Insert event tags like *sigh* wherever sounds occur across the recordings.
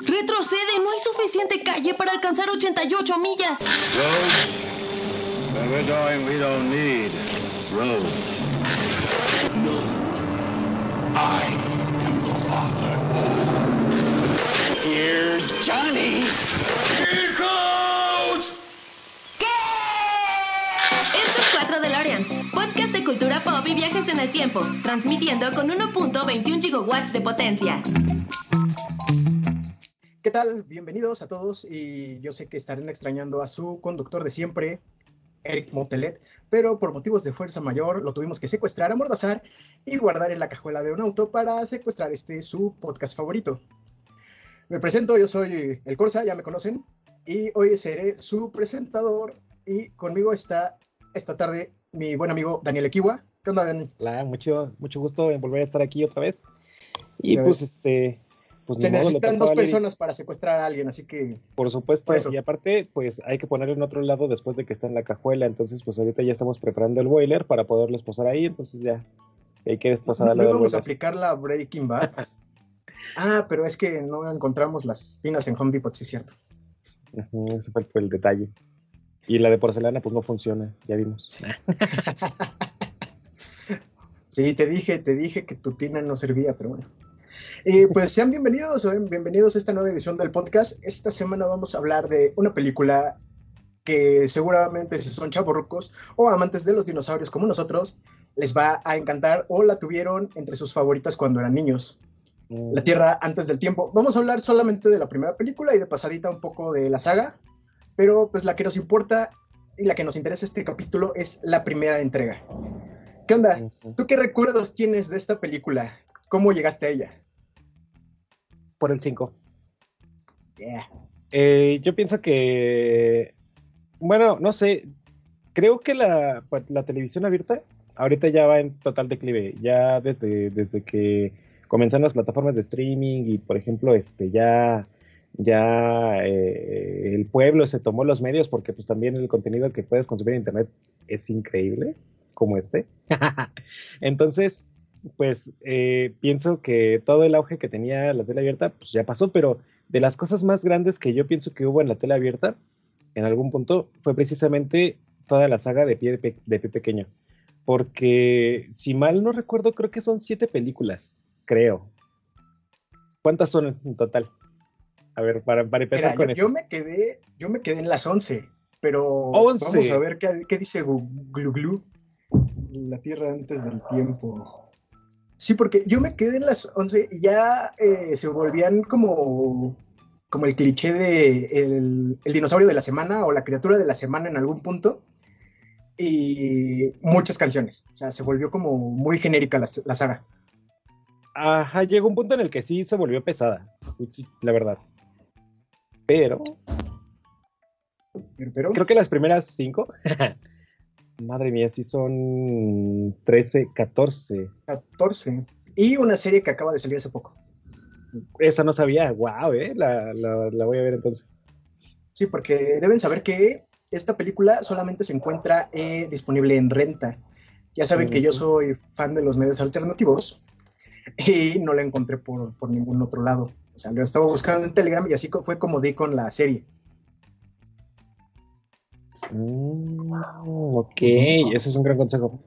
Retrocede, no hay suficiente calle para alcanzar 88 millas. Roads? Where we're going, we don't need roads. I am the father. Here's Johnny. Here goes! Esto es 4 DeLoreans, podcast de cultura pop y viajes en el tiempo, transmitiendo con 1.21 gigawatts de potencia. ¿Qué tal? Bienvenidos a todos y yo sé que estarán extrañando a su conductor de siempre, Eric Motelet, pero por motivos de fuerza mayor lo tuvimos que secuestrar, amordazar y guardar en la cajuela de un auto para secuestrar este su podcast favorito. Me presento, yo soy el Corsa, ya me conocen, y hoy seré su presentador y conmigo está esta tarde mi buen amigo Daniel Equiwa. ¿Qué onda, Dani? Hola, mucho, mucho gusto en volver a estar aquí otra vez. Y pues este. Pues, Se modo, necesitan dos personas para secuestrar a alguien, así que Por supuesto, Por eso. y aparte, pues hay que ponerlo en otro lado después de que está en la cajuela. Entonces, pues ahorita ya estamos preparando el boiler para poderlos posar ahí. Entonces ya hay que desposar a no la íbamos a aplicar la Breaking Bad. *laughs* ah, pero es que no encontramos las tinas en Home Depot, sí es cierto. Ese fue el, fue el detalle. Y la de porcelana, pues no funciona, ya vimos. Sí. *laughs* Sí, te dije, te dije que tu tina no servía, pero bueno. Eh, pues sean bienvenidos, o bienvenidos a esta nueva edición del podcast. Esta semana vamos a hablar de una película que seguramente si son chavorrucos o amantes de los dinosaurios como nosotros, les va a encantar o la tuvieron entre sus favoritas cuando eran niños. Mm, La Tierra antes del tiempo. Vamos a hablar solamente de la primera película y de pasadita un poco de la saga, pero pues la que nos importa y la que nos interesa este capítulo es la primera entrega. ¿Qué onda? ¿Tú qué recuerdos tienes de esta película? ¿Cómo llegaste a ella? Por el 5. Yeah. Eh, yo pienso que, bueno, no sé, creo que la, pues, la televisión abierta ahorita ya va en total declive, ya desde, desde que comenzaron las plataformas de streaming y, por ejemplo, este, ya, ya eh, el pueblo se tomó los medios porque pues también el contenido que puedes consumir en internet es increíble, como este. *laughs* Entonces, pues eh, pienso que todo el auge que tenía la tele abierta, pues ya pasó, pero de las cosas más grandes que yo pienso que hubo en la tele abierta, en algún punto, fue precisamente toda la saga de Pie, de, Pe- de Pie Pequeño. Porque, si mal no recuerdo, creo que son siete películas, creo. ¿Cuántas son en total? A ver, para, para empezar Mira, con yo, eso. yo me quedé, yo me quedé en las 11, pero 11. vamos a ver qué, qué dice Gu- Glu Glu. La Tierra antes del tiempo. Sí, porque yo me quedé en las 11 y ya eh, se volvían como, como el cliché de el, el dinosaurio de la semana o la criatura de la semana en algún punto. Y muchas canciones. O sea, se volvió como muy genérica la, la saga. Ajá, llegó un punto en el que sí se volvió pesada, la verdad. Pero Pero, pero- creo que las primeras cinco, *laughs* madre mía, sí son 13, 14. 14. Y una serie que acaba de salir hace poco. Esa no sabía, wow, eh, la, la- la voy a ver entonces. Sí, porque deben saber que esta película solamente se encuentra eh, disponible en renta. Ya saben que yo soy fan de los medios alternativos y no la encontré por, por ningún otro lado. O sea, lo estaba buscando en Telegram y así fue como di con la serie. Mm, ok, ese es un gran consejo.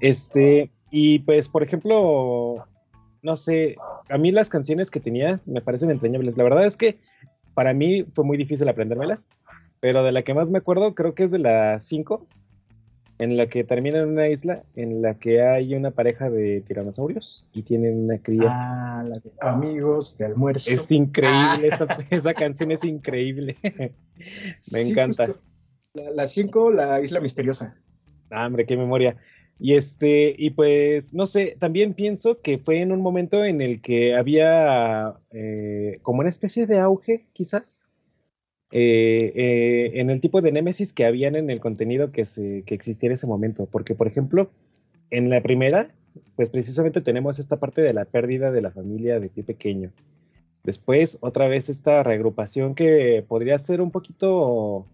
Este, y pues, por ejemplo, no sé, a mí las canciones que tenía me parecen entrañables. La verdad es que para mí fue muy difícil aprendérmelas, pero de la que más me acuerdo creo que es de la 5, en la que termina en una isla en la que hay una pareja de tiranosaurios y tienen una cría. Ah, la de Amigos de Almuerzo. es increíble, esa, *laughs* esa canción es increíble. *laughs* me Sí, encanta. justo. La- La 5, la Isla Misteriosa. Ah, hombre, qué memoria. Y este, y pues, no sé, también pienso que fue en un momento en el que había eh, como una especie de auge, quizás, eh, eh, en el tipo de némesis que habían en el contenido que, se, que existía en ese momento. Porque, por ejemplo, en la primera, pues precisamente tenemos esta parte de la pérdida de la familia de pie pequeño. Después, otra vez esta reagrupación que podría ser un poquito,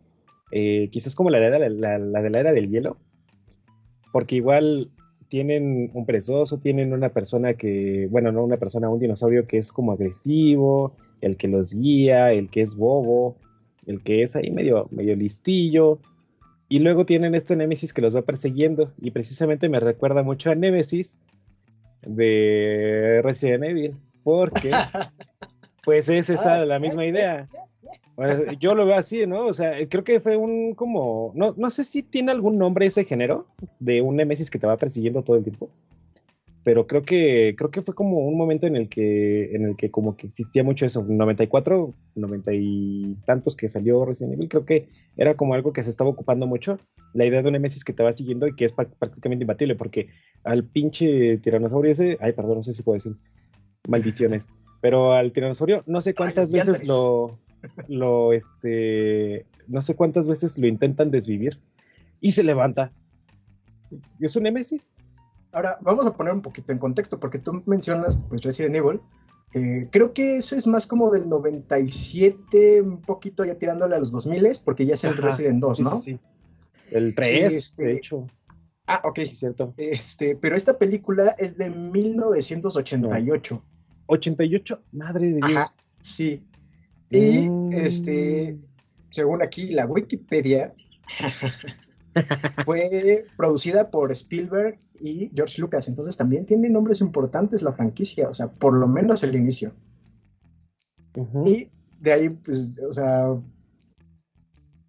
eh, quizás como la, era- la- la- la de la era del hielo, porque igual tienen un perezoso, tienen una persona que, bueno, no una persona, un dinosaurio que es como agresivo, el que los guía, el que es bobo, el que es ahí medio, medio listillo. Y luego tienen este Némesis que los va persiguiendo. Y precisamente me recuerda mucho a Némesis de Resident Evil. Porque, *laughs* pues es esa la misma idea. Yo lo veo así, ¿no? O sea, creo que fue un como. No, no sé si tiene algún nombre ese género de un Némesis que te va persiguiendo todo el tiempo pero creo que creo que fue como un momento en el que en el que como que existía mucho eso 94 90 y tantos que salió Resident Evil creo que era como algo que se estaba ocupando mucho la idea de un Nemesis que te va siguiendo y que es prácticamente imbatible porque al pinche tiranosaurio ese ay perdón no sé si puedo decir maldiciones pero al tiranosaurio no sé cuántas veces lo lo este no sé cuántas veces lo intentan desvivir y se levanta es un Nemesis Ahora, vamos a poner un poquito en contexto, porque tú mencionas pues Resident Evil. creo que eso es más como del 97, un poquito ya tirándole a los 2000, porque ya es el Resident 2, ¿no? Sí, El 3, este, de hecho. Ah, ok. cierto. Este, pero esta película es de 1988. 88, madre de Dios. Ajá, sí. Y mm. este, según aquí la Wikipedia, *laughs* Fue producida por Spielberg y George Lucas, entonces también tiene nombres importantes la franquicia, o sea, por lo menos el inicio. Y de ahí, pues, o sea,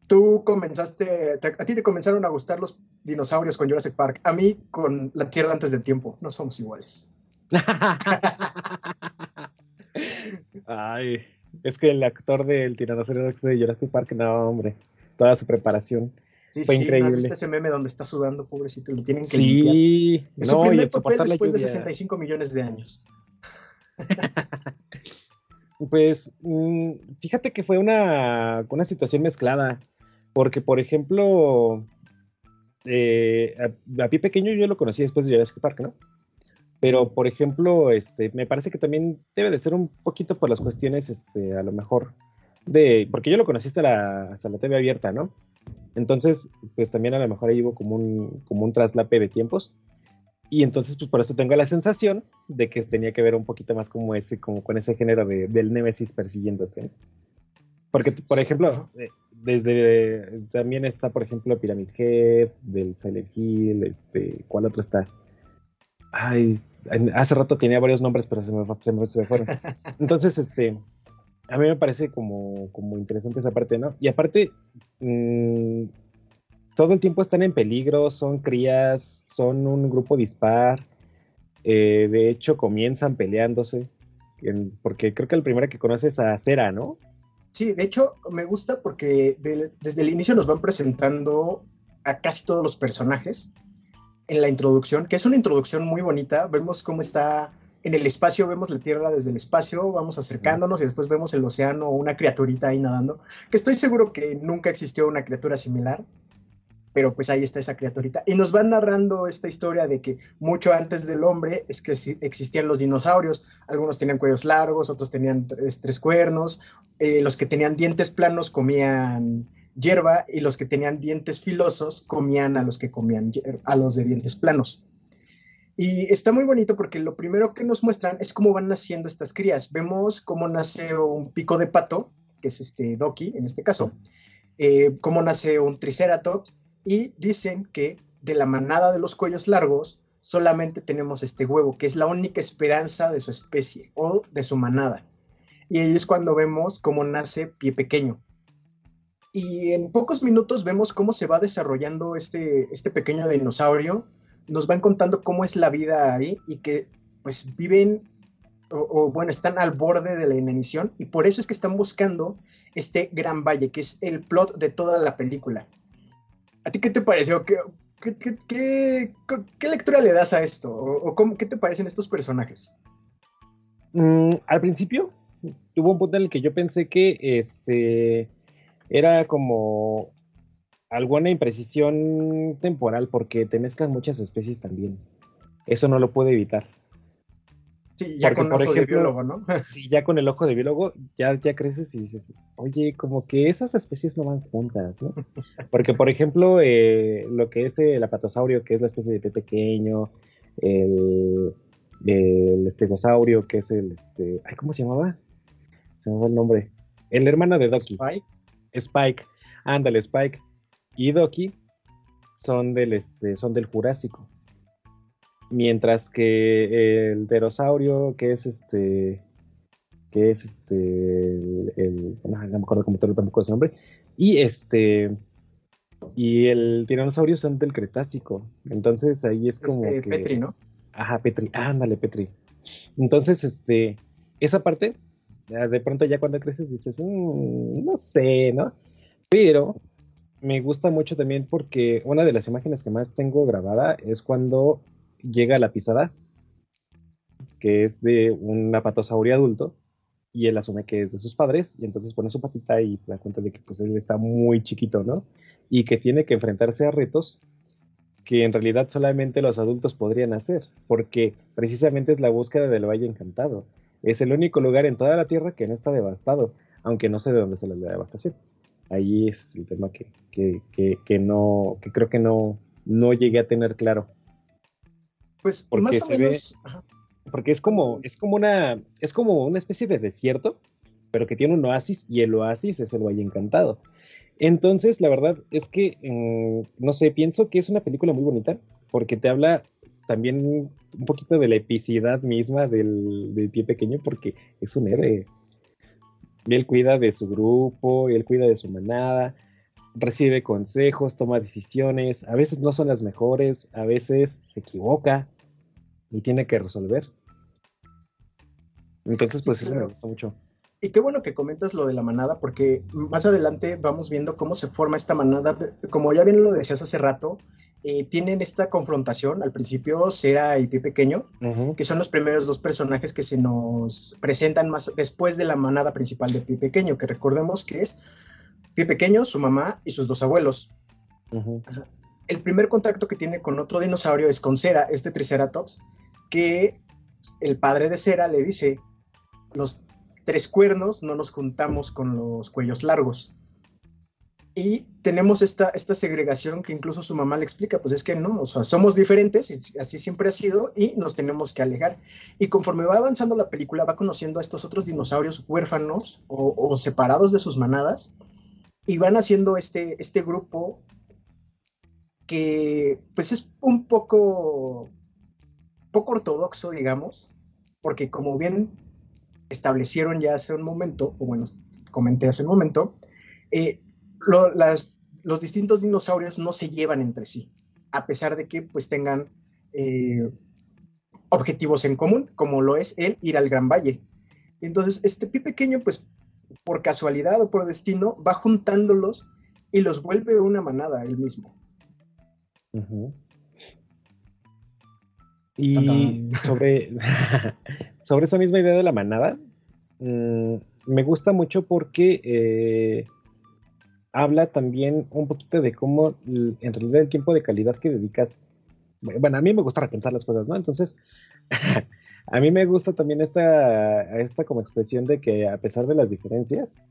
tú comenzaste, a ti te comenzaron a gustar los dinosaurios con Jurassic Park, a mí con La Tierra antes del tiempo, no somos iguales. *laughs* Ay, es que el actor del tiranosaurio de Jurassic Park, no, hombre, toda su preparación. Sí, Fue sí, increíble. ¿no has visto ese meme donde está sudando, pobrecito? Lo tienen que sí, limpiar. Es no, su primer papel después de 65 millones de años. *laughs* pues, mm, fíjate que fue una, una situación mezclada. Porque, por ejemplo, eh, a, pie pequeño yo lo conocí después de Jurassic Park, ¿no? Pero, por ejemplo, este, me parece que también debe de ser un poquito por las cuestiones, este, a lo mejor, de, porque yo lo conocí hasta la, hasta la TV abierta, ¿no? Entonces, pues también a lo mejor ahí hubo como un, como un traslape de tiempos. Y entonces, pues por eso tengo la sensación de que tenía que ver un poquito más como ese, como con ese género de, del Nemesis persiguiéndote. Porque, por ejemplo, eh, desde también está, por ejemplo, Pyramid Head, del Silent Hill, este, ¿cuál otro está? Ay, hace rato tenía varios nombres, pero se me, se me, se me fueron. *laughs* Entonces, este, a mí me parece como, como interesante esa parte, ¿no? Y aparte, mm, todo el tiempo están en peligro, son crías, son un grupo dispar. Eh, de hecho, comienzan peleándose. porque creo que el primero que conoce es a Cera, ¿no? Sí, de hecho, me gusta porque desde el inicio nos van presentando a casi todos los personajes en la introducción, que es una introducción muy bonita. Vemos cómo está en el espacio vemos la Tierra desde el espacio, vamos acercándonos y después vemos el océano o una criaturita ahí nadando, que estoy seguro que nunca existió una criatura similar, pero pues ahí está esa criaturita. Y nos van narrando esta historia de que mucho antes del hombre es que existían los dinosaurios, algunos tenían cuellos largos, otros tenían tres, cuernos, eh, los que tenían dientes planos comían hierba y los que tenían dientes filosos comían a los que comían a los de dientes planos. Y está muy bonito porque lo primero que nos muestran es cómo van naciendo estas crías. Vemos cómo nace un pico de pato, que es este Doki en este caso, eh, cómo nace un Triceratops, y dicen que de la manada de los cuellos largos solamente tenemos este huevo, que es la única esperanza de su especie o de su manada. Y ahí es cuando vemos cómo nace pie pequeño. Y en pocos minutos vemos cómo se va desarrollando este, este pequeño dinosaurio nos van contando cómo es la vida ahí y que pues viven o, bueno, están al borde de la inanición y por eso es que están buscando este gran valle, que es el plot de toda la película. ¿A ti qué te pareció? ¿Qué, qué, lectura le das a esto? ¿O, cómo, qué te parecen estos personajes? Mm, al principio tuvo un punto en el que yo pensé que este era como alguna imprecisión temporal porque te mezclan muchas especies también. Eso no lo puede evitar. Sí, ya con el ojo de biólogo, ¿no? *laughs* sí, ya con el ojo de biólogo, ya, ya creces y dices, oye, como que esas especies no van juntas, ¿no? *laughs* Porque, por ejemplo, eh, lo que es el apatosaurio, que es la especie de pez pequeño, el, el estegosaurio, que es el, este, ay, ¿cómo se llamaba? Se me fue el nombre. El hermano de Doki. Spike. Spike, ándale, Spike. Y Doki son del, este, son del Jurásico. Mientras que el pterosaurio, que es este, que es este, el, no, no, me acuerdo cómo tampoco ese nombre, y este, y el tiranosaurio son del Cretácico. Entonces ahí es como Este, que, Petri, ¿no? Ajá, Petri, ándale, Petri. Entonces, este, esa parte, de pronto ya cuando creces dices, "Mm, no sé, ¿no? Pero me gusta mucho también porque una de las imágenes que más tengo grabada es cuando llega la pisada, que es de un apatosaurio adulto, y él asume que es de sus padres, y entonces pone su patita y se da cuenta de que pues él está muy chiquito, ¿no? Y que tiene que enfrentarse a retos que en realidad solamente los adultos podrían hacer, porque precisamente es la búsqueda del Valle Encantado. Es el único lugar en toda la Tierra que no está devastado, aunque no sé de dónde sale la devastación. Ahí es el tema que, que, que, que no, que creo que no, no llegué a tener claro. Pues Porque más o se ve- menos. ajá. Porque es como, es como una, es como una especie de desierto, pero que tiene un oasis, y el oasis es el Valle Encantado. Entonces, la verdad es que, mm, no sé, pienso que es una película muy bonita, porque te habla también un poquito de la epicidad misma del, del pie pequeño, porque es un héroe. Y él cuida de su grupo, él cuida de su manada, recibe consejos, toma decisiones, a veces no son las mejores, a veces se equivoca y tiene que resolver. Entonces, Sí, pues eso me gusta mucho. Y qué bueno que comentas lo de la manada, porque más adelante vamos viendo cómo se forma esta manada. Como ya bien lo decías hace rato, eh, tienen esta confrontación. Al principio, Cera y Pie Pequeño, que son los primeros dos personajes que se nos presentan más después de la manada principal de Pie Pequeño, que recordemos que es Pie Pequeño, su mamá y sus dos abuelos. el primer contacto que tiene con otro dinosaurio es con Cera, este Triceratops, que el padre de Cera le dice, los tres cuernos no nos juntamos con los cuellos largos. Y tenemos esta, esta segregación que incluso su mamá le explica, pues es que no, o sea, somos diferentes, así siempre ha sido, y nos tenemos que alejar. Y conforme va avanzando la película, va conociendo a estos otros dinosaurios huérfanos o, o separados de sus manadas, y van haciendo este, este grupo que pues es un poco poco ortodoxo, digamos, porque como bien establecieron ya hace un momento, o bueno, comenté hace un momento, eh, lo- las, los distintos dinosaurios no se llevan entre sí, a pesar de que pues tengan eh, objetivos en común, como lo es el ir al Gran Valle. Entonces, este pie pequeño, pues por casualidad o por destino, va juntándolos y los vuelve una manada él mismo. Y Tatán. sobre, *laughs* sobre esa misma idea de la manada, mm, me gusta mucho porque eh, habla también un poquito de cómo en realidad el tiempo de calidad que dedicas, bueno, a mí me gusta repensar las cosas, ¿no? Entonces, *laughs* a mí me gusta también esta, esta como expresión de que a pesar de las diferencias,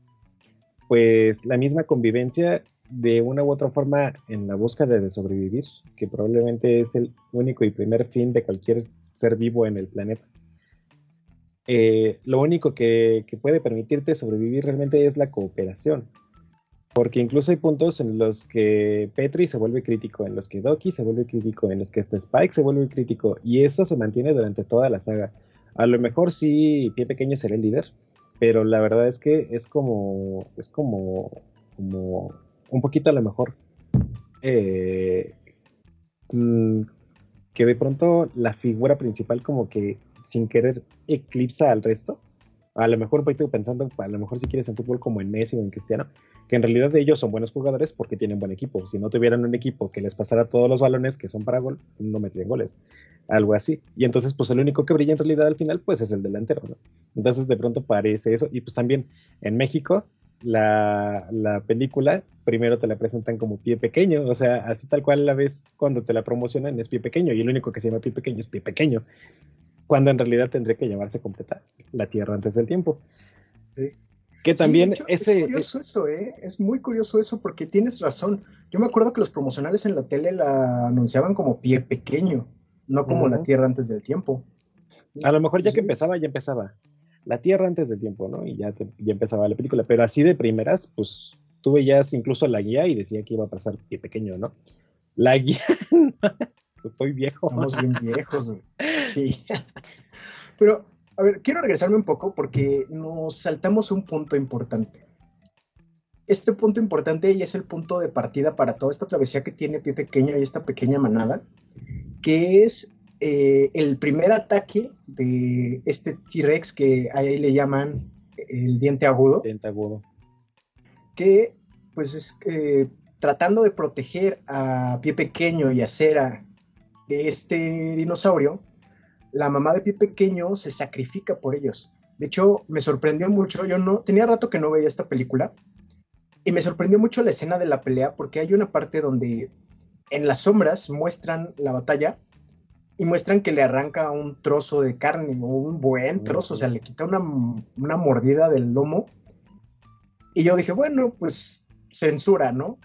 pues la misma convivencia de una u otra forma en la búsqueda de sobrevivir, que probablemente es el único y primer fin de cualquier ser vivo en el planeta. Eh, lo único que, que puede permitirte sobrevivir realmente es la cooperación. Porque incluso hay puntos en los que Petri se vuelve crítico, en los que Doki se vuelve crítico, en los que hasta Spike se vuelve crítico, y eso se mantiene durante toda la saga. A lo mejor sí, Pie Pequeño será el líder, pero la verdad es que es como, es como, como un poquito a lo mejor eh, mm, que de pronto la figura principal como que sin querer eclipsa al resto. A lo mejor estoy pensando, a lo mejor si quieres en fútbol como en Messi o en Cristiano, que en realidad ellos son buenos jugadores porque tienen buen equipo. Si no tuvieran un equipo que les pasara todos los balones que son para gol, no metían goles. Algo así. Y entonces, pues el único que brilla en realidad al final, pues es el delantero, ¿no? Entonces de pronto parece eso. Y pues también en México, la, la película primero te la presentan como pie pequeño, o sea, así tal cual la ves cuando te la promocionan es pie pequeño y el único que se llama pie pequeño es pie pequeño, cuando en realidad tendría que llamarse completa la Tierra antes del tiempo. Sí. Que también hecho, ese... Es curioso eso, ¿eh? Es muy curioso eso porque tienes razón. Yo me acuerdo que los promocionales en la tele la anunciaban como pie pequeño. no como la Tierra antes del tiempo. A lo mejor ya que empezaba, ya empezaba. La Tierra antes del tiempo, ¿no? Y ya, ya empezaba la película. Pero así de primeras, pues tú veías incluso la guía y decía que iba a pasar pie pequeño, ¿no? La guía, *laughs* estoy viejo. Estamos bien *laughs* viejos, güey. Sí. Pero, a ver, quiero regresarme un poco porque nos saltamos un punto importante. Este punto importante y es el punto de partida para toda esta travesía que tiene Pie Pequeño y esta pequeña manada, que es eh, el primer ataque de este T-Rex que ahí le llaman el diente agudo. Diente agudo. Que, pues, es eh, tratando de proteger a Pie Pequeño y a Cera de este dinosaurio, la mamá de Pie Pequeño se sacrifica por ellos. De hecho, me sorprendió mucho. Yo no tenía rato que no veía esta película y me sorprendió mucho la escena de la pelea porque hay una parte donde en las sombras muestran la batalla y muestran que le arranca un trozo de carne, un buen trozo, o sea, le quita una, una mordida del lomo. Y yo dije, bueno, pues censura, ¿no?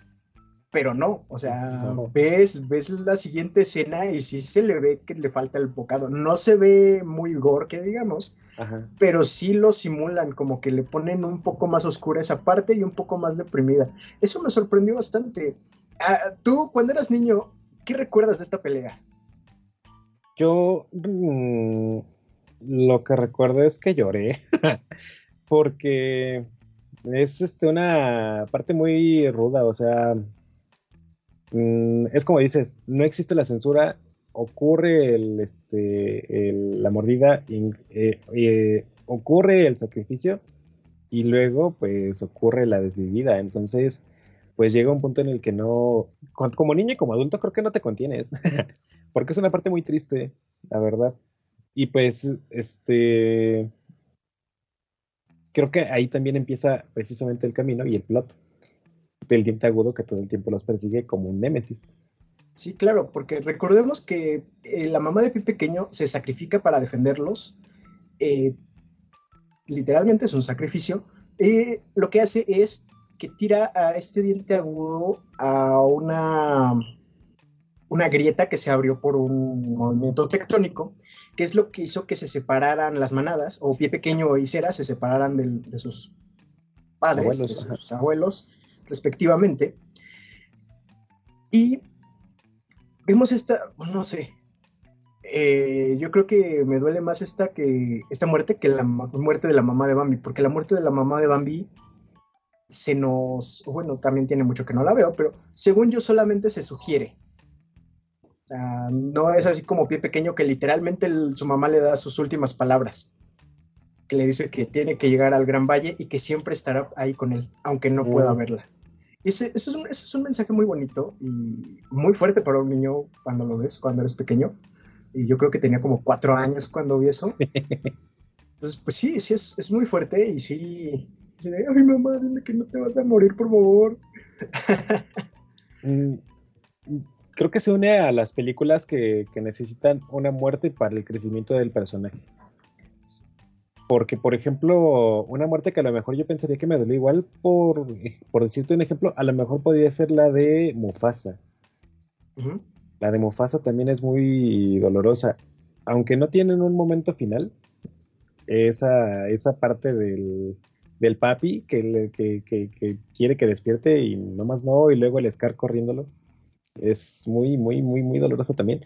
Pero no, o sea, ves, ves la siguiente escena y sí se le ve que le falta el bocado. No se ve muy gore, que digamos, pero sí lo simulan, como que le ponen un poco más oscura esa parte y un poco más deprimida. Eso me sorprendió bastante. Ah, tú, cuando eras niño, ¿qué recuerdas de esta pelea? Yo mm, lo que recuerdo es que lloré, *laughs* porque es este, una parte muy ruda, o sea, Mm, es como dices, no existe la censura, ocurre este, la mordida, eh, eh, ocurre el sacrificio y luego pues ocurre la desvivida. Entonces, pues llega un punto en el que no, como niño y como adulto creo que no te contienes, *laughs* porque es una parte muy triste, la verdad. Y pues, este, creo que ahí también empieza precisamente el camino y el plot del diente agudo que todo el tiempo los persigue como un némesis. Sí, claro, porque recordemos que eh, la mamá de Pi Pequeño se sacrifica para defenderlos. Eh, literalmente es un sacrificio. y lo que hace es que tira a este diente agudo a una, una grieta que se abrió por un movimiento tectónico, que es lo que hizo que se separaran las manadas, o Pie Pequeño y Cera se separaran de, sus padres, de sus abuelos respectivamente. Y vemos esta, no sé, eh, yo creo que me duele más esta, que, esta muerte que la muerte de la mamá de Bambi, porque la muerte de la mamá de Bambi se nos, bueno, también tiene mucho que no la veo, pero según yo solamente se sugiere. O sea, no es así como pie pequeño que literalmente su mamá le da sus últimas palabras, que le dice que tiene que llegar al Gran Valle y que siempre estará ahí con él, aunque no pueda verla. Ese, eso, es un, mensaje muy bonito y muy fuerte para un niño cuando lo ves, cuando eres pequeño. Y yo creo que tenía como cuatro años cuando vi eso. *laughs* Entonces, pues sí, sí, es, muy fuerte y sí, ay mamá, dime que no te vas a morir, por favor. *laughs* Mm, creo que se une a las películas que necesitan una muerte para el crecimiento del personaje. Porque, por ejemplo, una muerte que a lo mejor yo pensaría que me duele igual, por, por decirte un ejemplo, a lo mejor podría ser la de Mufasa. La de Mufasa también es muy dolorosa. Aunque no tienen un momento final, esa, esa parte del, del papi que, que, quiere que despierte y nomás no, y luego el Scar corriéndolo, es muy, muy, muy, muy dolorosa también.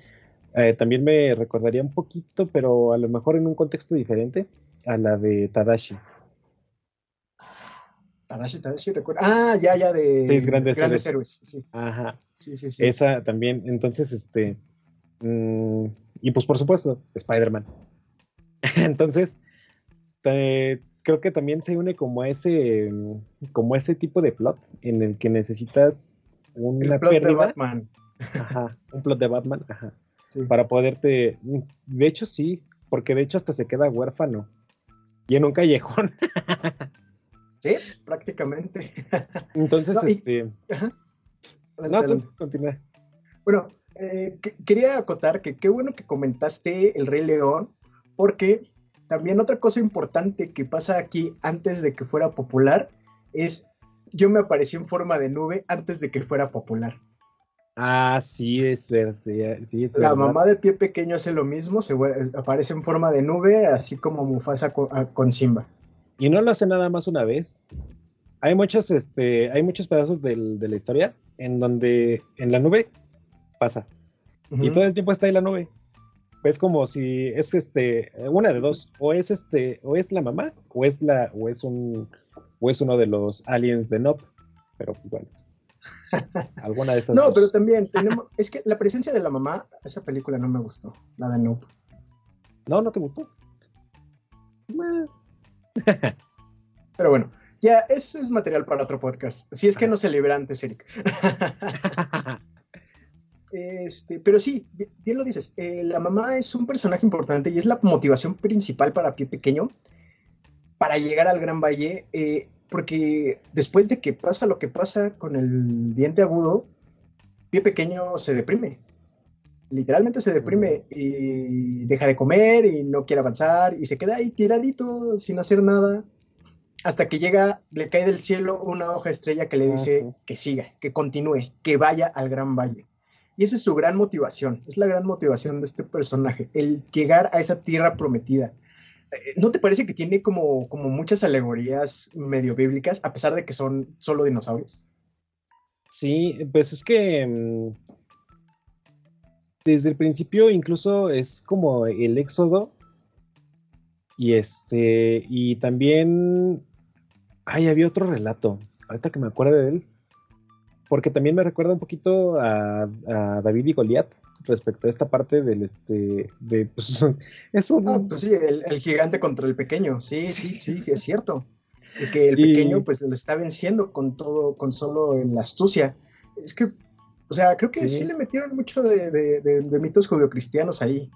Eh, también me recordaría un poquito, pero a lo mejor en un contexto diferente, a la de Tadashi. Tadashi, Tadashi, recuerda. Ah, ya, ya, de Seis grandes, héroes. Sí. Ajá. Sí, sí, sí. Esa también, entonces, este. Mm, y pues, por supuesto, Spider-Man. *laughs* entonces, creo que también se une como a ese, como ese tipo de plot en el que necesitas una el plot de Batman. Ajá, un plot de Batman, ajá. Para poderte. De hecho, sí, porque de hecho hasta se queda huérfano y en un callejón. *laughs* sí, prácticamente. Entonces, este. no, continúa. Bueno, eh, quería acotar que qué bueno que comentaste El Rey León, porque también otra cosa importante que pasa aquí antes de que fuera popular es yo me aparecí en forma de nube antes de que fuera popular. Ah, sí, es verdad. Sí, es La verdad. mamá de pie pequeño hace lo mismo, se aparece en forma de nube, así como Mufasa con, ah, con Simba. Y no lo hace nada más una vez. Hay muchos, este, hay muchos pedazos del- de la historia en donde en la nube pasa. Y todo el tiempo está ahí la nube. Es como si es este, una de dos, o es este, o es la mamá, o es la, o es un, o es uno de los aliens de Nope. Pero pues, bueno. *laughs* Alguna de esas No, dos. pero también tenemos. Es que la presencia de la mamá, esa película no me gustó, la de. No, no te gustó. Pero bueno, ya, eso es material para otro podcast. Si es que no se libera antes, Eric. *laughs* Este, pero sí, bi- bien lo dices. eh, la mamá es un personaje importante y es la motivación principal para Pie Pequeño para llegar al Gran Valle. eh, porque después de que pasa lo que pasa con el diente agudo, Pie Pequeño se deprime. Literalmente se deprime y deja de comer y no quiere avanzar y se queda ahí tiradito sin hacer nada. Hasta que llega, le cae del cielo una hoja estrella que le dice Ujú. que siga, que continúe, que vaya al Gran Valle. Y esa es su gran motivación, es la gran motivación de este personaje, el llegar a esa tierra prometida. Eh, ¿No te parece que tiene como, como muchas alegorías medio bíblicas, a pesar de que son solo dinosaurios? Sí, pues es que mm, desde el principio incluso es como el éxodo y este y también ay había otro relato ahorita que me acuerdo de él porque también me recuerda un poquito a, a David y Goliat respecto a esta parte del este de pues, es un Ah, pues sí, el, el gigante contra el pequeño, sí, sí, sí, es cierto. Y que el Y- pequeño pues le está venciendo con todo, con solo la astucia. Es que, o sea, creo que sí, Sí. le metieron mucho de, de- de- de mitos judeocristianos ahí.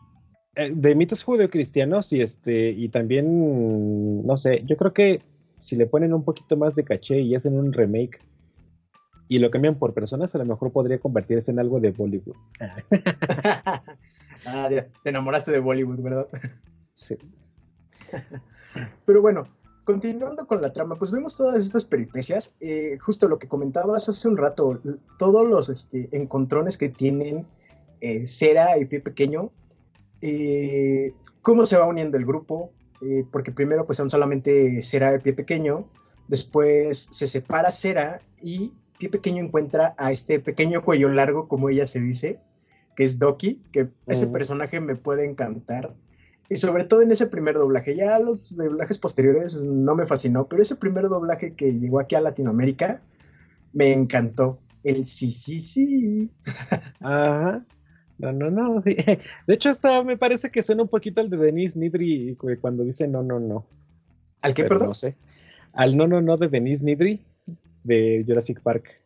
eh, de mitos judeocristianos y este y también no sé, yo creo que si le ponen un poquito más de caché y hacen un remake y lo cambian por personas, a lo mejor podría convertirse en algo de Bollywood. *laughs* ah, ya, te enamoraste de Bollywood, ¿verdad? Sí. *laughs* Pero bueno, continuando con la trama, pues vemos todas estas peripecias. eh, justo lo que comentabas hace un rato, todos los este, encontrones que tienen eh, Cera y Pie Pequeño, eh, cómo se va uniendo el grupo, porque primero pues son solamente Cera y Pie Pequeño, después se separa Cera y Pie Pequeño encuentra a este pequeño cuello largo, como ella se dice, que es Doki, que ese personaje me puede encantar. Y sobre todo en ese primer doblaje. Ya los doblajes posteriores no me fascinó, pero ese primer doblaje que llegó aquí a Latinoamérica me encantó. El sí, sí, sí. Ajá. No, no, no, sí. De hecho, hasta me parece que suena un poquito al de Denise Nidri cu- cuando dice no, no, no. ¿Al qué, pero perdón? No sé. Al no, no, no de Denise Nidri de Jurassic Park.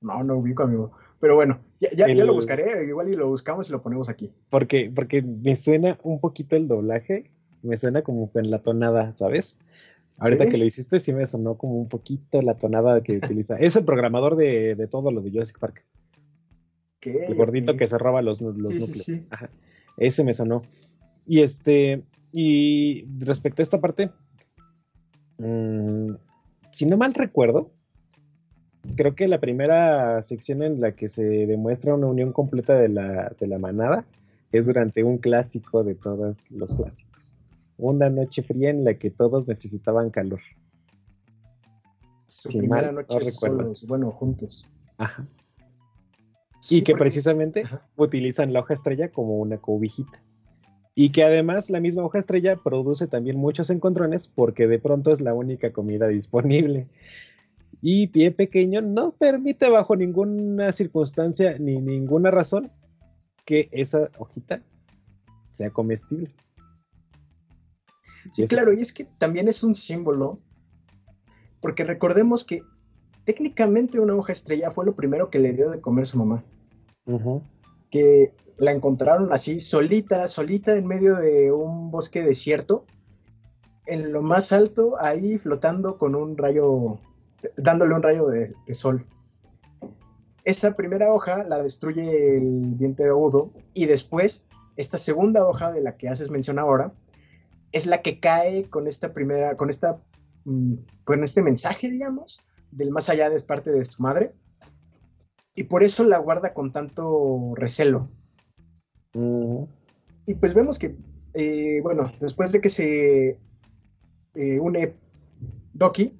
No, no ubico, amigo. Pero bueno, ya, ya, lo buscaré. Igual y lo buscamos y lo ponemos aquí. Porque, porque me suena un poquito el doblaje, me suena como en la tonada, ¿sabes? Ahorita ¿Sí? que lo hiciste, sí me sonó como un poquito la tonada que *laughs* utiliza. Es el programador de, de todo lo de Jurassic Park. ¿Qué? El gordito que se roba los, los Sí, sí, núcleos. sí. Ajá. Ese me sonó. Y este, y respecto a esta parte, mm, si no mal recuerdo, creo que la primera sección en la que se demuestra una unión completa de la, de la manada es durante un clásico de todos los clásicos. Una noche fría en la que todos necesitaban calor. Su si primera mal no noche recuerdo. solos, bueno, juntos. Ajá. Sí, y que porque- precisamente Ajá. utilizan la hoja estrella como una cobijita. Y que además la misma hoja estrella produce también muchos encontrones porque de pronto es la única comida disponible. Y pie pequeño no permite bajo ninguna circunstancia ni ninguna razón que esa hojita sea comestible. Sí, Y claro, y es que también es un símbolo, porque recordemos que técnicamente una hoja estrella fue lo primero que le dio de comer su mamá, Ujú. Que la encontraron así solita, solita en medio de un bosque desierto, en lo más alto, ahí flotando con un rayo, dándole un rayo de, sol. Esa primera hoja la destruye el diente agudo y después esta segunda hoja de la que haces mención ahora es la que cae con esta primera, con esta, mm, con este mensaje, digamos, del más allá de parte de su madre. Y por eso la guarda con tanto recelo. Y pues vemos que, eh, bueno, después de que se eh, une Doki,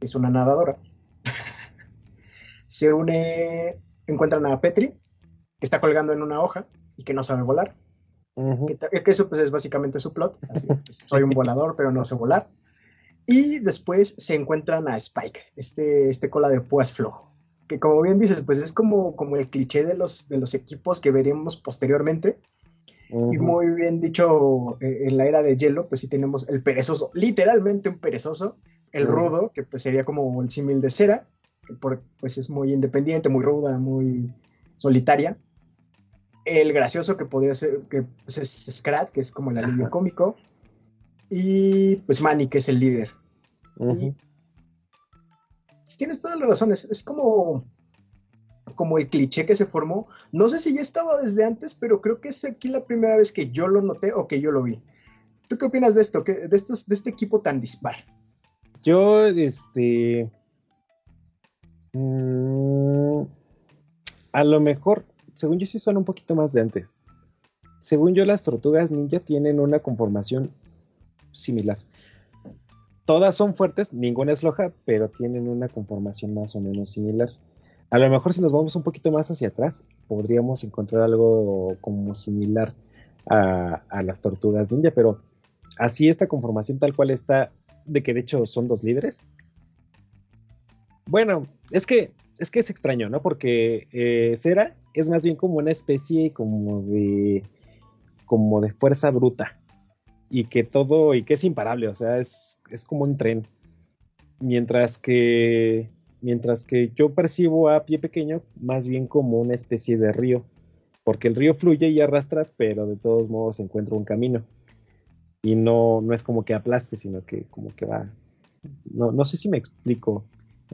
que es una nadadora, *laughs* se une, encuentran a Petri, que está colgando en una hoja y que no sabe volar. Que, eso pues es básicamente su plot. así, pues, soy un volador, pero no sé volar. Y después se encuentran a Spike, este, este cola de púas flojo. Que como bien dices, pues es como, como el cliché de los, de los equipos que veremos posteriormente. Y muy bien dicho, eh, en la era de hielo, pues sí tenemos el perezoso, literalmente un perezoso, el rudo, que pues sería como el símil de cera, que por- pues es muy independiente, muy ruda, muy solitaria. El gracioso, que podría ser, que pues, es Scrat, que es como el alivio cómico. Y pues Manny, que es el líder. Y tienes todas las razones. Es como, como el cliché que se formó. No sé si ya estaba desde antes, pero creo que es aquí la primera vez que yo lo noté o que yo lo vi. ¿Tú qué opinas de esto? ¿Qué- de, estos, de este equipo tan dispar? Yo, este. mm, a lo mejor, según yo, sí son un poquito más de antes. Según yo, las tortugas ninja tienen una conformación similar. Todas son fuertes, ninguna es floja, pero tienen una conformación más o menos similar. A lo mejor, si nos vamos un poquito más hacia atrás, podríamos encontrar algo como similar a, las tortugas ninja, pero así esta conformación tal cual está de que de hecho son dos líderes. Bueno, es que es que es extraño, ¿no? Porque eh, Cera es más bien como una especie como de como de fuerza bruta y que todo y que es imparable, o sea, es, es como un tren. Mientras que mientras que yo percibo a pie pequeño más bien como una especie de río, porque el río fluye y arrastra, pero de todos modos encuentra un camino y no, no es como que aplaste, sino que como que va. No, no sé si me explico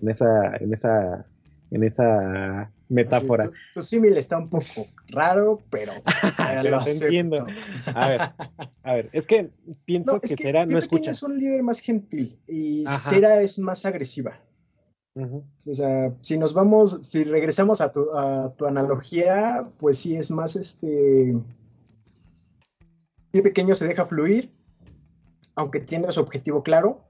en esa, en esa, en esa metáfora. Así, tu, tu símil está un poco raro, pero, *laughs* *laughs* Pero lo te acepto. entiendo. A ver, a ver, es que pienso No, que, es que Cera no Pequeño escucha. es un líder más gentil y Ajá. Cera es más agresiva. O sea, si nos vamos, si regresamos a tu, a tu analogía, pues sí es más este. Pie pequeño se deja fluir, aunque tiene su objetivo claro.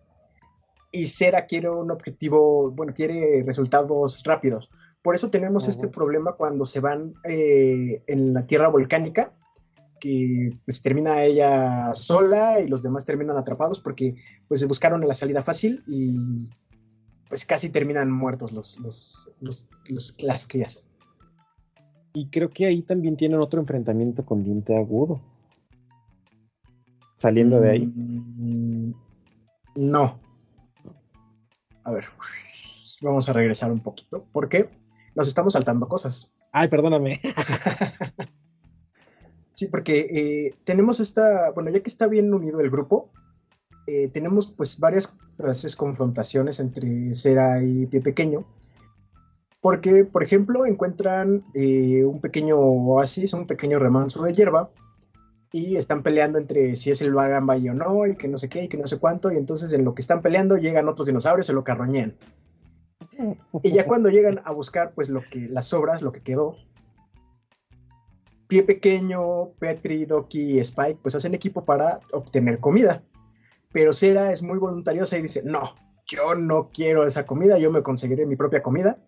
Y Cera quiere un objetivo, bueno, quiere resultados rápidos. Por eso tenemos este problema cuando se van eh, en la tierra volcánica, que pues termina ella sola y los demás terminan atrapados porque pues buscaron la salida fácil y pues casi terminan muertos los, los, los- los- las crías. Y creo que ahí también tienen otro enfrentamiento con diente agudo. Saliendo de ahí. Mm, No. A ver, vamos a regresar un poquito porque nos estamos saltando cosas. Ay, perdóname. *laughs* Sí, porque eh, tenemos esta, bueno, ya que está bien unido el grupo, eh, tenemos pues varias veces confrontaciones entre Cera y Pie Pequeño. Porque, por ejemplo, encuentran eh, un pequeño oasis, un pequeño remanso de hierba, y están peleando entre si es el Valle o no, y que no sé qué, y que no sé cuánto, y entonces en lo que están peleando llegan otros dinosaurios y se lo carroñean. Y ya cuando llegan a buscar pues lo que, las sobras, lo que quedó, Pie Pequeño, Petri, Doki y Spike pues hacen equipo para obtener comida. Pero Cera es muy voluntariosa y dice, no, yo no quiero esa comida, yo me conseguiré mi propia comida.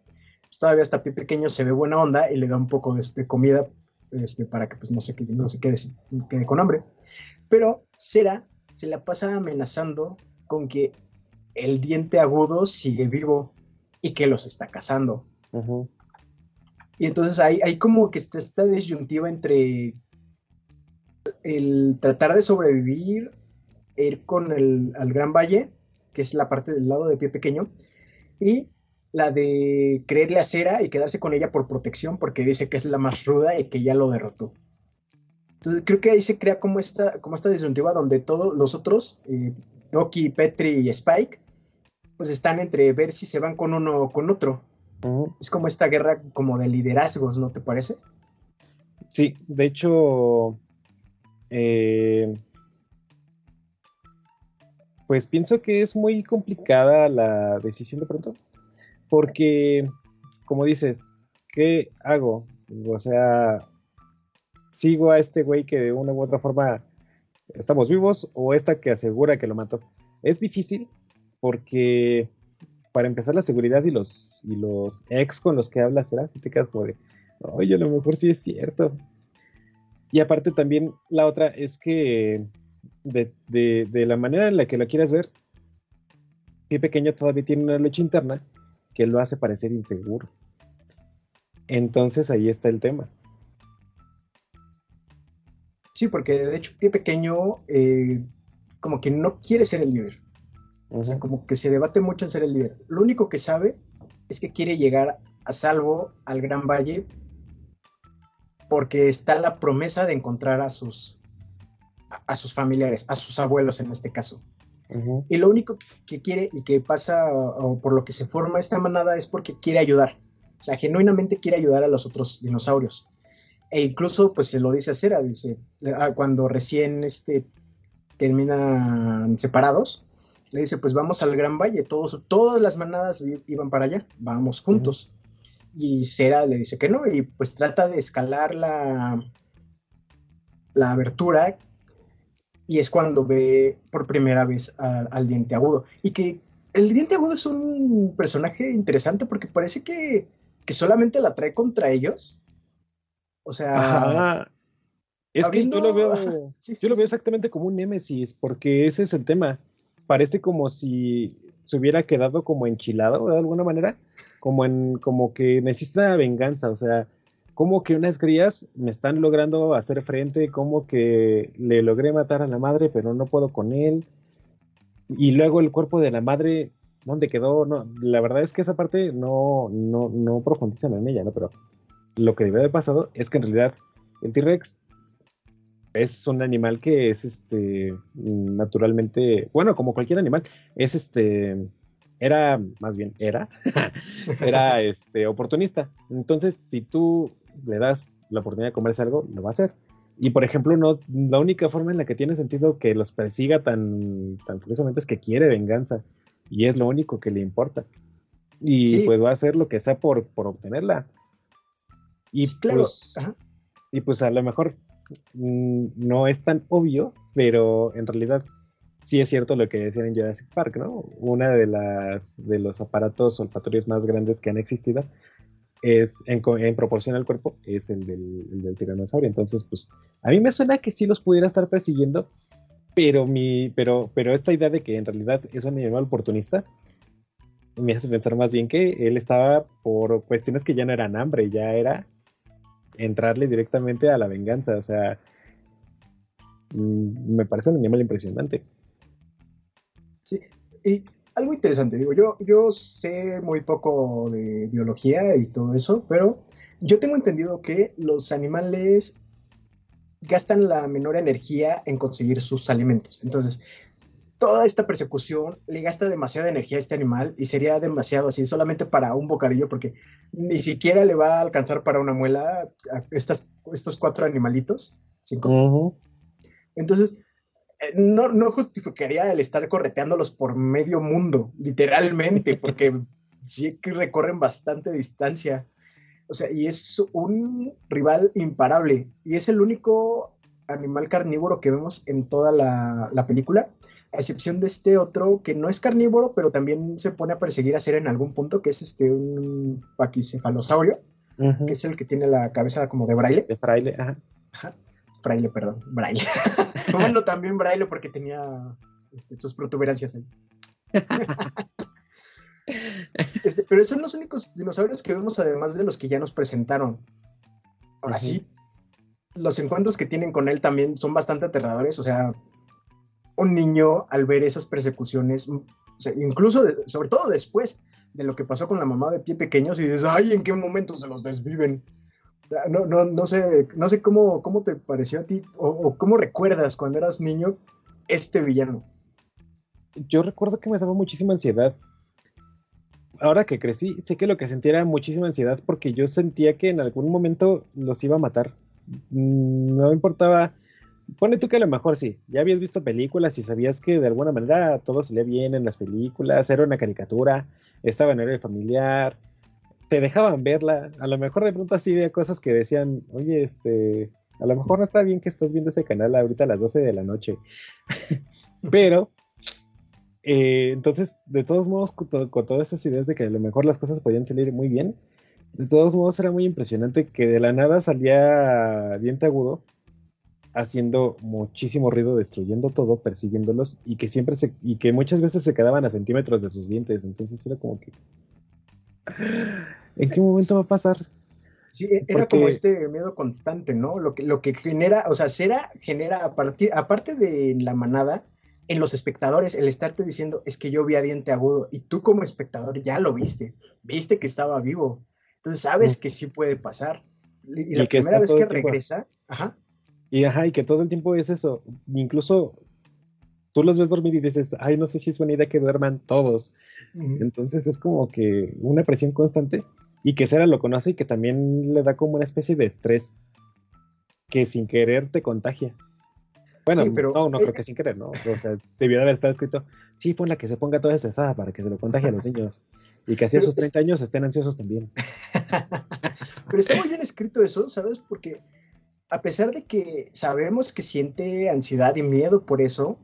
Pues todavía hasta Pie Pequeño se ve buena onda y le da un poco de este, comida este, para que pues no se, quede- no se quede, quede con hambre. Pero Cera se la pasa amenazando con que el diente agudo sigue vivo y que los está cazando. Y entonces hay, hay como que está esta disyuntiva entre el tratar de sobrevivir, ir con el al Gran Valle, que es la parte del lado de pie pequeño, y la de creerle a Cera y quedarse con ella por protección porque dice que es la más ruda y que ya lo derrotó. Entonces creo que ahí se crea como esta, como esta disyuntiva donde todos los otros, eh, Doki, Petri y Spike, pues están entre ver si se van con uno o con otro. Es como esta guerra como de liderazgos, ¿no te parece? Sí, de hecho, eh, pues pienso que es muy complicada la decisión de pronto, porque, como dices, ¿qué hago? O sea, sigo a este güey que de una u otra forma estamos vivos o esta que asegura que lo mató. Es difícil porque para empezar la seguridad y los, y los ex con los que hablas, será si te quedas como de, oye, a lo mejor sí es cierto. Y aparte también la otra es que de, de la manera en la que la quieras ver, Pie Pequeño todavía tiene una lucha interna que lo hace parecer inseguro. Entonces ahí está el tema. Sí, porque de hecho Pie Pequeño eh, como que no quiere ser el líder. O sea, como que se debate mucho en ser el líder. Lo único que sabe es que quiere llegar a salvo al Gran Valle porque está la promesa de encontrar a sus, a, sus familiares, a sus abuelos en este caso. Y lo único que, quiere y que pasa o por lo que se forma esta manada es porque quiere ayudar. O sea, genuinamente quiere ayudar a los otros dinosaurios. E incluso, pues se lo dice a Cera, dice, ah, cuando recién este, terminan separados, le dice, pues vamos al Gran Valle, todos, todas las manadas iban para allá, vamos juntos. Y Cera le dice que no, y pues trata de escalar la, la abertura, y es cuando ve por primera vez al diente agudo. Y que el diente agudo es un personaje interesante porque parece que, que solamente la trae contra ellos o sea. Es que yo lo veo. *laughs* yo lo veo exactamente como un némesis, porque ese es el tema. Parece como si se hubiera quedado como enchilado de alguna manera, como en, como que necesita venganza, o sea, como que unas crías me están logrando hacer frente, como que le logré matar a la madre, pero no puedo con él. Y luego el cuerpo de la madre, ¿dónde quedó? No, la verdad es que esa parte no, no, no profundizan en ella, ¿no? Pero lo que debe haber pasado es que en realidad el T-Rex es un animal que es este naturalmente, bueno, como cualquier animal, es este era más bien era *laughs* era este oportunista. Entonces, si tú le das la oportunidad de comerse algo, lo va a hacer. Y por ejemplo, no la única forma en la que tiene sentido que los persiga tan tan es que quiere venganza y es lo único que le importa. Y pues va a hacer lo que sea por, por obtenerla. Y, pues, y pues a lo mejor no es tan obvio, pero en realidad sí es cierto lo que decían en Jurassic Park, ¿no? Una de las de los aparatos olfatorios más grandes que han existido es en, proporción al cuerpo es el del, tiranosaurio. Entonces, pues a mí me suena que sí los pudiera estar persiguiendo, pero mi pero pero esta idea de que en realidad es un animal oportunista me hace pensar más bien que él estaba por cuestiones que ya no eran hambre, ya era entrarle directamente a la venganza. O sea, mm, me parece un animal impresionante. Sí, y algo interesante, digo, yo, yo sé muy poco de biología y todo eso, pero yo tengo entendido que los animales gastan la menor energía en conseguir sus alimentos. Entonces, toda esta persecución le gasta demasiada energía a este animal y sería demasiado así, solamente para un bocadillo, porque ni siquiera le va a alcanzar para una muela a estas, estos cuatro animalitos. Cinco. Entonces, eh, no, no justificaría el estar correteándolos por medio mundo, literalmente, *laughs* porque sí que recorren bastante distancia. O sea, y es un rival imparable. Y es el único animal carnívoro que vemos en toda la, la película a excepción de este otro que no es carnívoro, pero también se pone a perseguir a ser en algún punto, que es este un paquicefalosaurio, que es el que tiene la cabeza como de braille. De fraile, ajá. Ajá. Fraile, perdón, braille. *laughs* bueno, también braille porque tenía este, sus protuberancias ahí. *laughs* este, pero son los únicos dinosaurios que vemos además de los que ya nos presentaron. Ahora sí, los encuentros que tienen con él también son bastante aterradores, o sea, un niño al ver esas persecuciones, incluso, sobre todo después de lo que pasó con la mamá de pie pequeños, y dices, ay, ¿en qué momento se los desviven? No, no, no sé, no sé cómo, cómo te pareció a ti, o, cómo recuerdas cuando eras niño este villano. Yo recuerdo que me daba muchísima ansiedad. Ahora que crecí, sé que lo que sentía era muchísima ansiedad porque yo sentía que en algún momento los iba a matar. Mm, no importaba Pone tú que a lo mejor sí, ya habías visto películas y sabías que de alguna manera todo salía bien en las películas, era una caricatura, estaba en el familiar, te dejaban verla. A lo mejor de pronto así había cosas que decían, oye, este, a lo mejor no está bien que estás viendo ese canal ahorita a las 12 de la noche. *laughs* Pero, eh, entonces, de todos modos, con, con, todas esas ideas de que a lo mejor las cosas podían salir muy bien, de todos modos era muy impresionante que de la nada salía diente agudo haciendo muchísimo ruido, destruyendo todo, persiguiéndolos y que siempre se, y que muchas veces se quedaban a centímetros de sus dientes. Entonces era como que, ¿en qué momento va a pasar? Sí, e-, era como este miedo constante, ¿no? Lo que, lo que genera, o sea, Cera genera a partir, aparte de la manada, en los espectadores, el estarte diciendo, es que yo vi a diente agudo, y tú como espectador ya lo viste, viste que estaba vivo, entonces sabes que sí puede pasar. Y, la primera vez que regresa, ajá. Y ajá, y que todo el tiempo es eso, incluso tú los ves dormir y dices, ay, no sé si es buena idea que duerman todos. Entonces es como que una presión constante y que Sera lo conoce y que también le da como una especie de estrés que sin querer te contagia. Bueno, pero, no, no creo que sin querer, ¿no? O sea, debió de haber estado escrito, sí, la que se ponga toda estresada para que se lo contagie a los niños. Y que así a sus 30 años estén ansiosos también. *laughs* pero está muy bien escrito eso, ¿sabes? Porque a pesar de que sabemos que siente ansiedad y miedo por eso,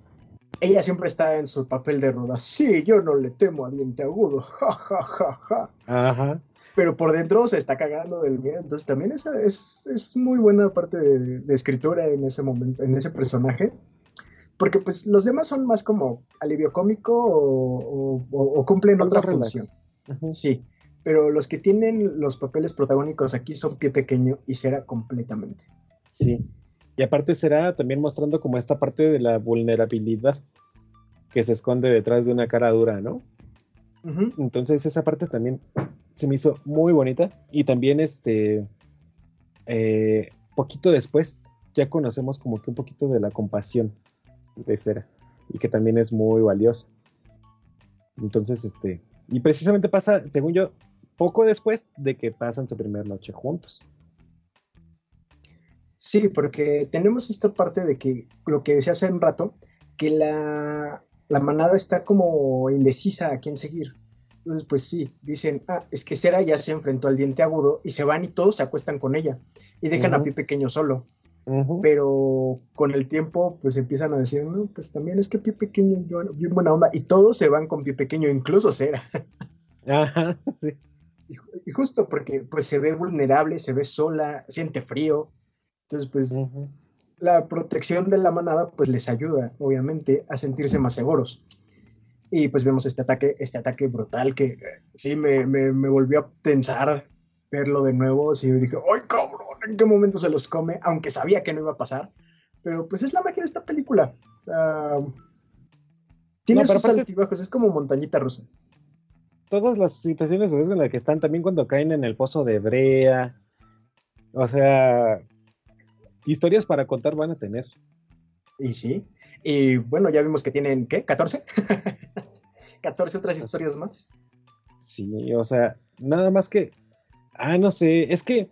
ella siempre está en su papel de ruda. Sí, yo no le temo a diente agudo. *laughs* Ja, ja, ja, ja. Ajá pero por dentro se está cagando del miedo. Entonces también es, es, es muy buena parte de, escritura en ese momento, en ese personaje. Porque pues los demás son más como alivio cómico o, cumplen otra función. Sí, pero los que tienen los papeles protagónicos aquí son Pie Pequeño y Cera completamente. Sí, y aparte será también mostrando como esta parte de la vulnerabilidad que se esconde detrás de una cara dura, ¿no? Entonces esa parte también se me hizo muy bonita. Y también este, eh, poquito después, ya conocemos como que un poquito de la compasión de Cera. Y que también es muy valiosa. Entonces, este, y precisamente pasa, según yo, poco después de que pasan su primera noche juntos. Sí, porque tenemos esta parte de que lo que decía hace un rato, que la, la manada está como indecisa a quién seguir. Entonces, pues sí, dicen, ah, es que Cera ya se enfrentó al diente agudo y se van y todos se acuestan con ella y dejan a Pie Pequeño solo. Pero con el tiempo, pues empiezan a decir, no, pues también es que Pie Pequeño es bien buena onda y todos se van con Pie Pequeño, incluso Cera. *laughs* Ajá, sí. Y, justo porque pues se ve vulnerable, se ve sola, siente frío. Entonces, pues la protección de la manada pues les ayuda, obviamente, a sentirse más seguros. Y pues vemos este ataque, este ataque brutal que eh, sí me, me, me, volvió a tensar verlo de nuevo. Sí, me dije, ¡ay, cabrón! ¿En qué momento se los come? Aunque sabía que no iba a pasar. Pero pues es la magia de esta película. O sea, tiene sus altibajos, es como montañita rusa. Todas las situaciones de riesgo en las que están, también cuando caen en el pozo de Brea. O sea, historias para contar van a tener. Y sí. Y bueno, ya vimos que tienen, ¿qué? ¿14? 14 *laughs* otras historias más. Sí, o sea, nada más que. Ah, no sé, es que.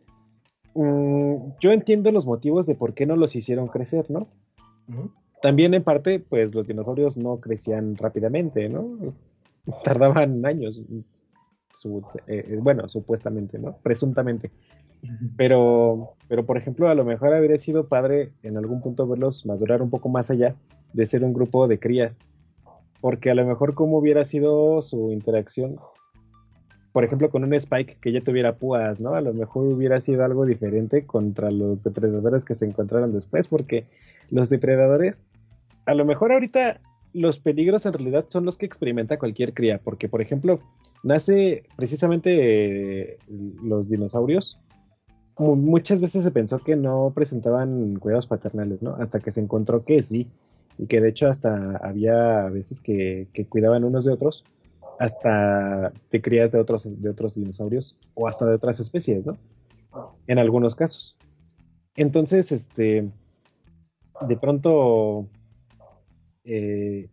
Mm, yo entiendo los motivos de por qué no los hicieron crecer, ¿no? También en parte, pues los dinosaurios no crecían rápidamente, ¿no? *laughs* Tardaban años. Eh, bueno, supuestamente, ¿no? Presuntamente. *laughs* Pero, pero, por ejemplo, a lo mejor habría sido padre en algún punto verlos madurar un poco más allá de ser un grupo de crías. Porque a lo mejor cómo hubiera sido su interacción, por ejemplo, con un Spike que ya tuviera púas, ¿no? A lo mejor hubiera sido algo diferente contra los depredadores que se encontraron después, porque los depredadores, a lo mejor ahorita los peligros en realidad son los que experimenta cualquier cría, porque por ejemplo, nace precisamente eh, los dinosaurios muchas veces se pensó que no presentaban cuidados paternales, ¿no? Hasta que se encontró que sí, y que de hecho hasta había veces que, cuidaban unos de otros, hasta de crías de otros, de otros dinosaurios o hasta de otras especies, ¿no? En algunos casos. Entonces, este, de pronto, eh,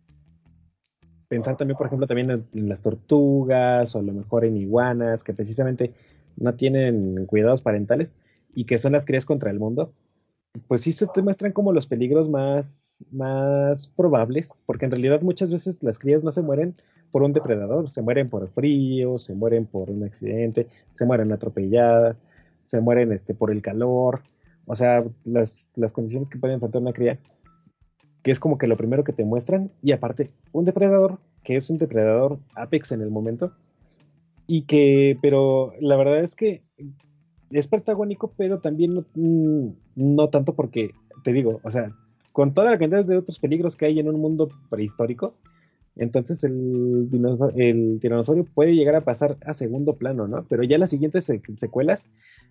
pensar también, por ejemplo, también en, las tortugas o a lo mejor en iguanas, que precisamente no tienen cuidados parentales y que son las crías contra el mundo, pues sí se te muestran como los peligros más, más probables, porque en realidad muchas veces las crías no se mueren por un depredador, se mueren por frío, se mueren por un accidente, se mueren atropelladas, se mueren este, por el calor, o sea, las, las condiciones que puede enfrentar una cría, que es como que lo primero que te muestran, y aparte, un depredador, que es un depredador apex en el momento, y que, pero la verdad es que es protagónico, pero también no, mm, no tanto porque, te digo, o sea, con toda la cantidad de otros peligros que hay en un mundo prehistórico, entonces el, el tiranosaurio puede llegar a pasar a segundo plano, ¿no? Pero ya las siguientes secuelas,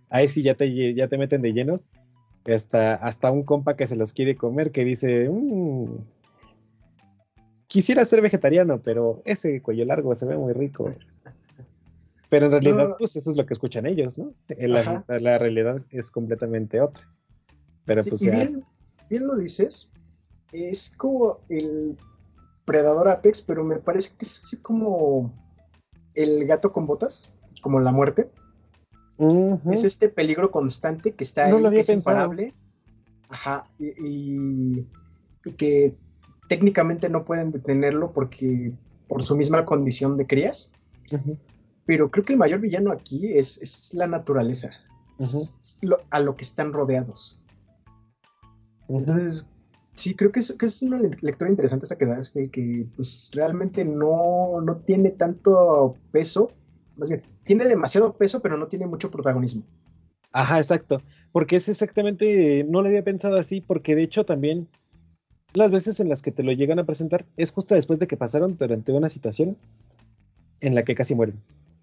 ahí sí ya te, ya te meten de lleno. Hasta, hasta un compa que se los quiere comer que dice, mm, quisiera ser vegetariano, pero ese cuello largo se ve muy rico. Pero en realidad, pues eso es lo que escuchan ellos, ¿no? La, la realidad es completamente otra. Pero pues ya... bien, bien lo dices, es como el predador Apex, pero me parece que es así como el gato con botas, como la muerte. Es este peligro constante que está ahí, que es imparable. Ajá, y, y, que técnicamente no pueden detenerlo porque por su misma condición de crías. Pero creo que el mayor villano aquí es, la naturaleza, a lo que están rodeados. Entonces, sí, creo que es, que es una lectura interesante esa que das, de que pues realmente no, no tiene tanto peso, más bien, tiene demasiado peso, pero no tiene mucho protagonismo. Ajá, exacto, porque es exactamente, no lo había pensado así, porque de hecho también las veces en las que te lo llegan a presentar es justo después de que pasaron durante una situación en la que casi mueren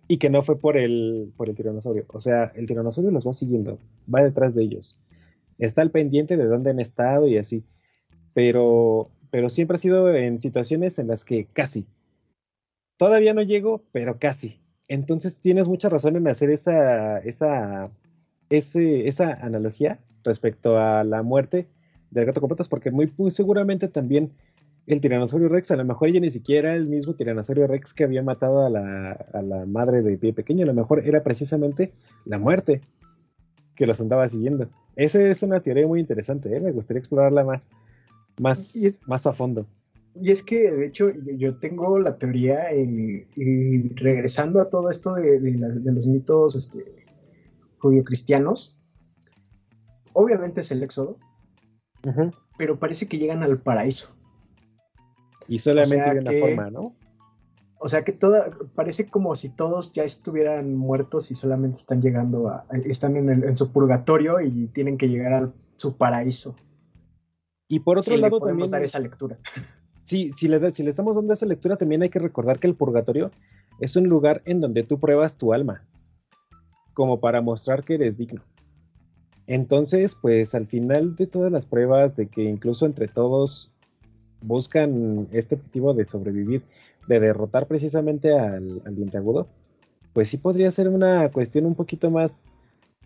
y que no fue por el, por el tiranosaurio. O sea, el tiranosaurio los va siguiendo, va detrás de ellos. Está al pendiente de dónde han estado y así. Pero, pero siempre ha sido en situaciones en las que casi. Todavía no llego, pero casi. Entonces tienes mucha razón en hacer esa, esa, ese, esa analogía respecto a la muerte del gato con patas, porque muy, muy seguramente también el tiranosaurio Rex, a lo mejor ella ni siquiera el mismo tiranosaurio Rex que había matado a la, madre de pie pequeño, a lo mejor era precisamente la muerte que los andaba siguiendo. Esa es una teoría muy interesante, ¿eh? me gustaría explorarla más, más, más a fondo. Y es que, de hecho, yo tengo la teoría, y regresando a todo esto de, los mitos este, judío-cristianos, obviamente es el éxodo, pero parece que llegan al paraíso. Y solamente de una forma, ¿no? O sea que toda, parece como si todos ya estuvieran muertos y solamente están llegando a, están en, su purgatorio y tienen que llegar a su paraíso. Y por otro lado le podemos dar esa lectura. *laughs* Sí, si le, si le estamos dando esa lectura, también hay que recordar que el purgatorio es un lugar en donde tú pruebas tu alma, como para mostrar que eres digno. Entonces, pues al final de todas las pruebas, de que incluso entre todos buscan este objetivo de sobrevivir, de derrotar precisamente al, al diente agudo, pues sí podría ser una cuestión un poquito más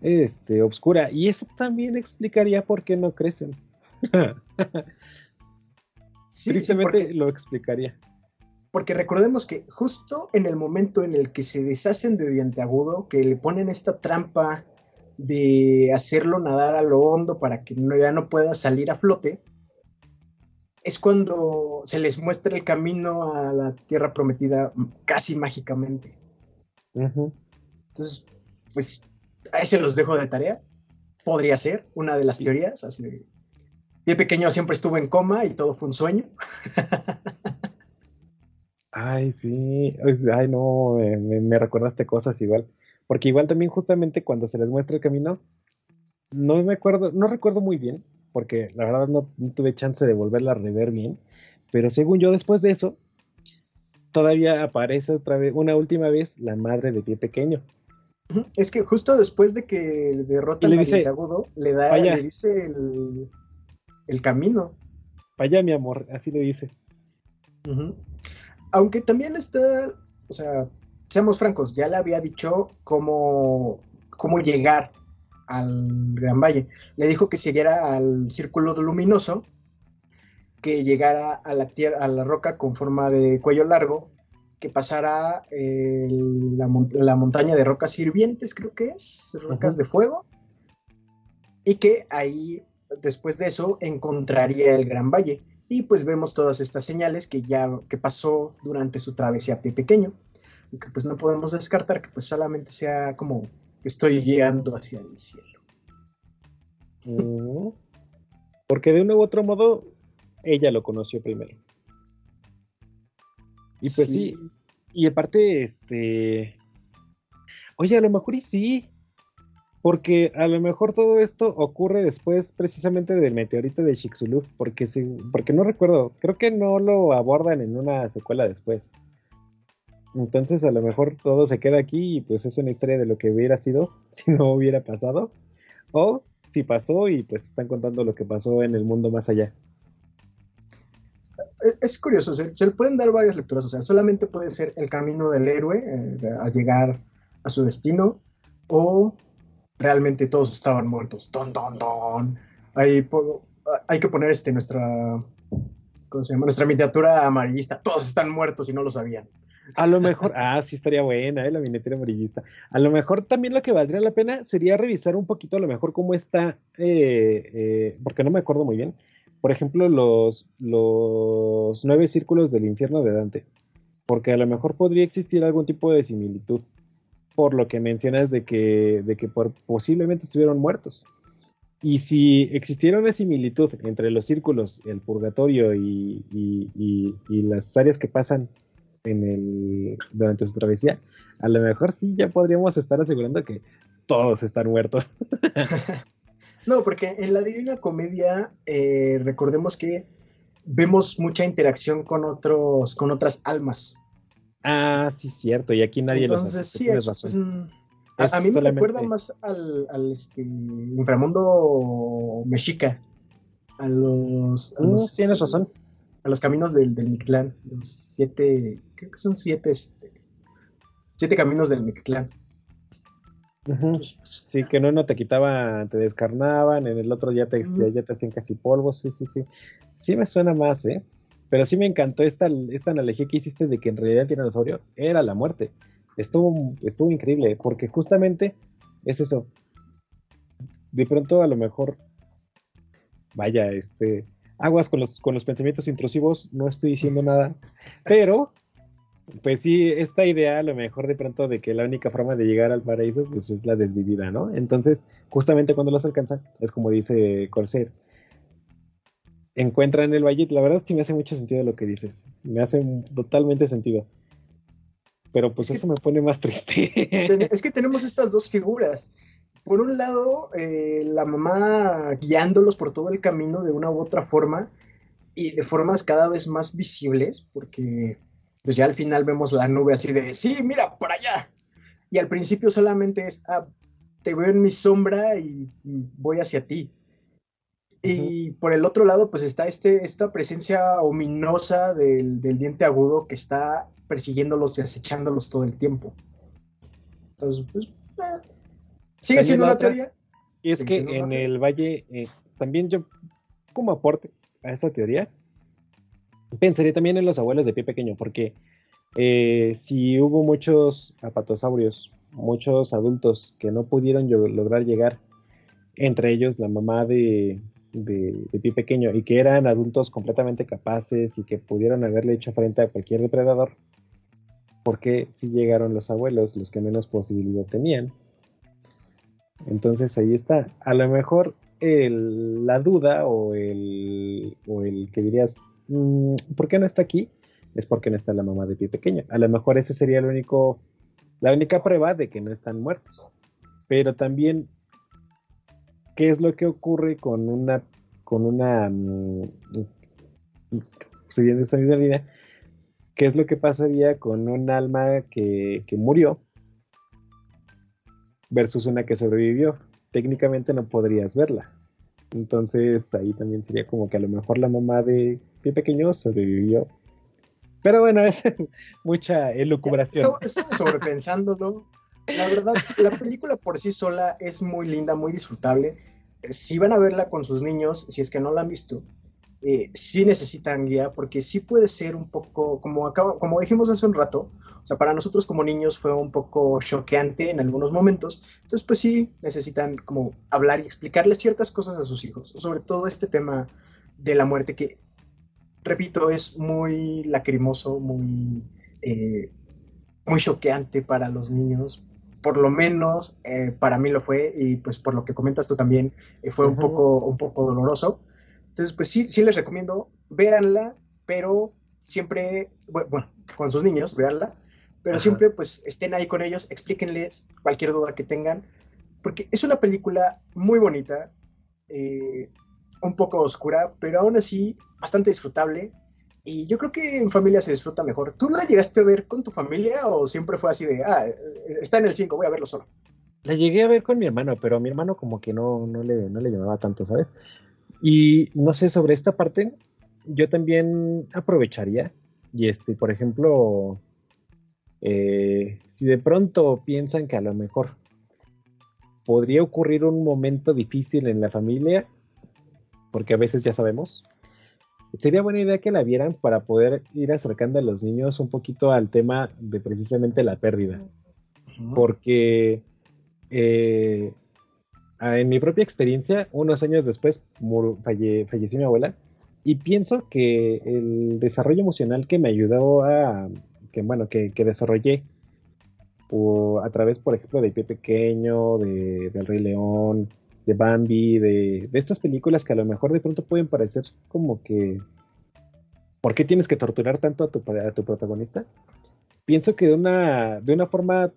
este, obscura. Y eso también explicaría por qué no crecen. *laughs* sí, Tristemente lo explicaría. Porque recordemos que justo en el momento en el que se deshacen de diente agudo, que le ponen esta trampa de hacerlo nadar a lo hondo para que no, ya no pueda salir a flote, es cuando se les muestra el camino a la tierra prometida casi mágicamente. Entonces, pues ahí se los dejo de tarea. Podría ser una de las teorías. Así de, pequeño siempre estuvo en coma y todo fue un sueño. *laughs* Ay, sí. Ay, no, me, me, recordaste cosas igual. Porque igual también justamente cuando se les muestra el camino, no me acuerdo, no recuerdo muy bien, porque la verdad no, tuve chance de volverla a rever bien, pero según yo después de eso, todavía aparece otra vez, una última vez, la madre de pie pequeño. Es que justo después de que derrota al dice, agudo, le da, le dice el, el camino. Vaya, mi amor, así le dice. Aunque también está, o sea, seamos francos, ya le había dicho cómo, cómo llegar al Gran Valle. Le dijo que siguiera al círculo luminoso, que llegara a la tierra, a la roca con forma de cuello largo, que pasara la, montaña de rocas hirvientes, creo que es, rocas de fuego, y que ahí, después de eso, encontraría el Gran Valle. Y pues vemos todas estas señales que ya que pasó durante su travesía a pie pequeño. Que pues no podemos descartar que pues solamente sea como estoy guiando hacia el cielo. Mm. Porque de uno u otro modo, ella lo conoció primero. Y pues sí, y aparte, este. Oye, a lo mejor y sí. Porque a lo mejor todo esto ocurre después precisamente del meteorito de Chicxulub. Porque, sí, porque no recuerdo. Creo que no lo abordan en una secuela después. Entonces a lo mejor todo se queda aquí y pues es una historia de lo que hubiera sido *laughs* si no hubiera pasado. O si pasó y pues están contando lo que pasó en el mundo más allá. E, es curioso, se, le pueden dar varias lecturas, o sea, solamente puede ser el camino del héroe eh, a llegar a su destino, o realmente todos estaban muertos. Don, don, don. Hay que poner este, nuestra, ¿cómo se llama? Nuestra miniatura amarillista. Todos están muertos y no lo sabían. A lo mejor, ah, sí estaría buena, ¿eh? la miniatura amarillista. A lo mejor también lo que valdría la pena sería revisar un poquito a lo mejor cómo está, eh, eh, porque no me acuerdo muy bien, por ejemplo, los, los nueve círculos del infierno de Dante, porque a lo mejor podría existir algún tipo de similitud, por lo que mencionas de que, de que posiblemente estuvieron muertos. Y si existiera una similitud entre los círculos, el purgatorio y, y, las áreas que pasan en el, durante su travesía, a lo mejor sí ya podríamos estar asegurando que todos están muertos. *laughs* No, porque en la Divina Comedia eh, recordemos que vemos mucha interacción con otros, con otras almas. Ah, sí, cierto, y aquí nadie lo sabe. Sí, razón. a, mí me recuerda más al, al este, inframundo mexica. A los. Mm, tienes este, razón. A los caminos del, del Mictlán. Los siete. Creo que son siete. Este, siete caminos del Mictlán. Sí, que en uno te quitaban, te descarnaban, en el otro ya te, ya te hacían casi polvos, sí, sí, sí. Sí me suena más, ¿eh? Pero sí me encantó esta, esta analogía que hiciste de que en realidad el tiranosaurio era la muerte. Estuvo, estuvo increíble, porque justamente es eso. De pronto a lo mejor, vaya, este, aguas con los, con los pensamientos intrusivos, no estoy diciendo nada, pero pues sí, esta idea a lo mejor de pronto de que la única forma de llegar al paraíso pues es la desvivida, ¿no? Entonces, justamente cuando los alcanzan, es como dice Corsair, encuentran el valle, la verdad sí me hace mucho sentido lo que dices, me hace totalmente sentido. Pero pues eso me pone más triste. Es que tenemos estas dos figuras. Por un lado, eh, la mamá guiándolos por todo el camino de una u otra forma y de formas cada vez más visibles, porque pues ya al final vemos la nube así de, sí, mira, por allá. Y al principio solamente es, ah, te veo en mi sombra y voy hacia ti. Y por el otro lado, pues está este, esta presencia ominosa del, diente agudo que está persiguiéndolos y acechándolos todo el tiempo. Entonces, pues, eh, sigue siendo una teoría. Y es que en el valle, eh, también yo, como aporte a esta teoría, pensaría también en los abuelos de pie pequeño, porque eh, si hubo muchos apatosaurios, muchos adultos que no pudieron lograr llegar, entre ellos la mamá de, pie pequeño, y que eran adultos completamente capaces y que pudieron haberle hecho frente a cualquier depredador, ¿por qué si llegaron los abuelos, los que menos posibilidad tenían? Entonces ahí está. A lo mejor la duda o el, o el que dirías, Mm, ¿por qué no está aquí? Es porque no está la mamá de pie pequeño. A lo mejor ese sería el único, la única prueba de que no están muertos. Pero también, ¿qué es lo que ocurre con una, con una, mm, siguiendo esta misma línea, qué es lo que pasaría con un alma que, que murió versus una que sobrevivió? Técnicamente no podrías verla. Entonces ahí también sería como que a lo mejor la mamá de pequeño sobrevivió. Pero bueno, *laughs* esa es mucha elucubración. Estoy sobrepensándolo. La verdad, la película por sí sola es muy linda, muy disfrutable. Si van a verla con sus niños, si es que no la han visto, eh, sí necesitan guía porque sí puede ser un poco, como, acabo, como dijimos hace un rato, o sea, para nosotros como niños fue un poco choqueante en algunos momentos, entonces pues sí necesitan como hablar y explicarles ciertas cosas a sus hijos, sobre todo este tema de la muerte que repito, es muy lacrimoso, muy, eh, muy choqueante para los niños. Por lo menos eh, para mí lo fue y pues por lo que comentas tú también eh, fue un, poco, un poco doloroso. Entonces pues sí, sí les recomiendo, véanla, pero siempre, bueno, con sus niños, véanla, pero siempre pues estén ahí con ellos, explíquenles cualquier duda que tengan, porque es una película muy bonita, un poco oscura, pero aún así bastante disfrutable. Y yo creo que en familia se disfruta mejor. ¿Tú la llegaste a ver con tu familia o siempre fue así de, ah, está en el 5, voy a verlo solo? La llegué a ver con mi hermano, pero a mi hermano como que no, no, le, no le llamaba tanto, ¿sabes? Y no sé, sobre esta parte, yo también aprovecharía. Y este, por ejemplo, eh, si de pronto piensan que a lo mejor podría ocurrir un momento difícil en la familia, porque a veces ya sabemos, sería buena idea que la vieran para poder ir acercando a los niños un poquito al tema de precisamente la pérdida. Porque eh, en mi propia experiencia, unos años después falleció mi abuela y pienso que el desarrollo emocional que me ayudó a, que bueno, que, desarrollé a través, por ejemplo, de Pie Pequeño, de, del Rey León, de Bambi, de, estas películas que a lo mejor de pronto pueden parecer como que... ¿Por qué tienes que torturar tanto a tu, a tu protagonista? Pienso que de una, de una forma,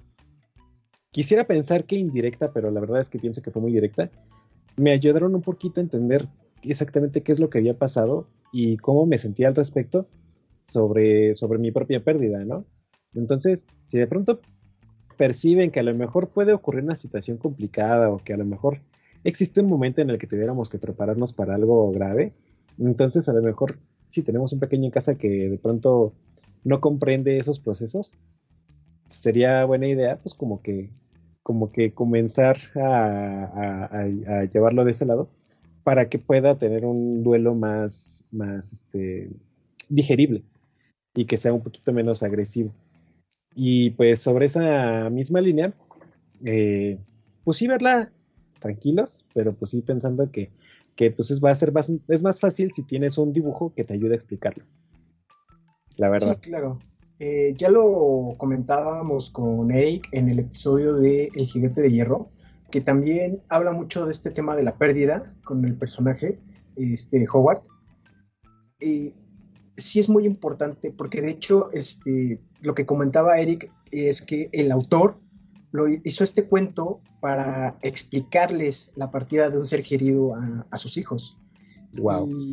quisiera pensar que indirecta, pero la verdad es que pienso que fue muy directa, me ayudaron un poquito a entender exactamente qué es lo que había pasado y cómo me sentía al respecto sobre, sobre mi propia pérdida, ¿no? Entonces, si de pronto perciben que a lo mejor puede ocurrir una situación complicada o que a lo mejor existe un momento en el que tuviéramos que prepararnos para algo grave. Entonces, a lo mejor, si tenemos un pequeño en casa que de pronto no comprende esos procesos, sería buena idea, pues como que, como que comenzar a, llevarlo de ese lado para que pueda tener un duelo más, este, digerible y que sea un poquito menos agresivo. Y pues sobre esa misma línea, eh, pues sí verla tranquilos, pero pues sí pensando que, pues es, va a ser más, es más fácil si tienes un dibujo que te ayude a explicarlo. La verdad. Claro. Eh, ya lo comentábamos con Eric en el episodio de El Gigante de Hierro, que también habla mucho de este tema de la pérdida con el personaje, este, Howard. Y sí es muy importante, porque de hecho, este, lo que comentaba Eric es que el autor lo hizo este cuento para explicarles la partida de un ser querido a, sus hijos.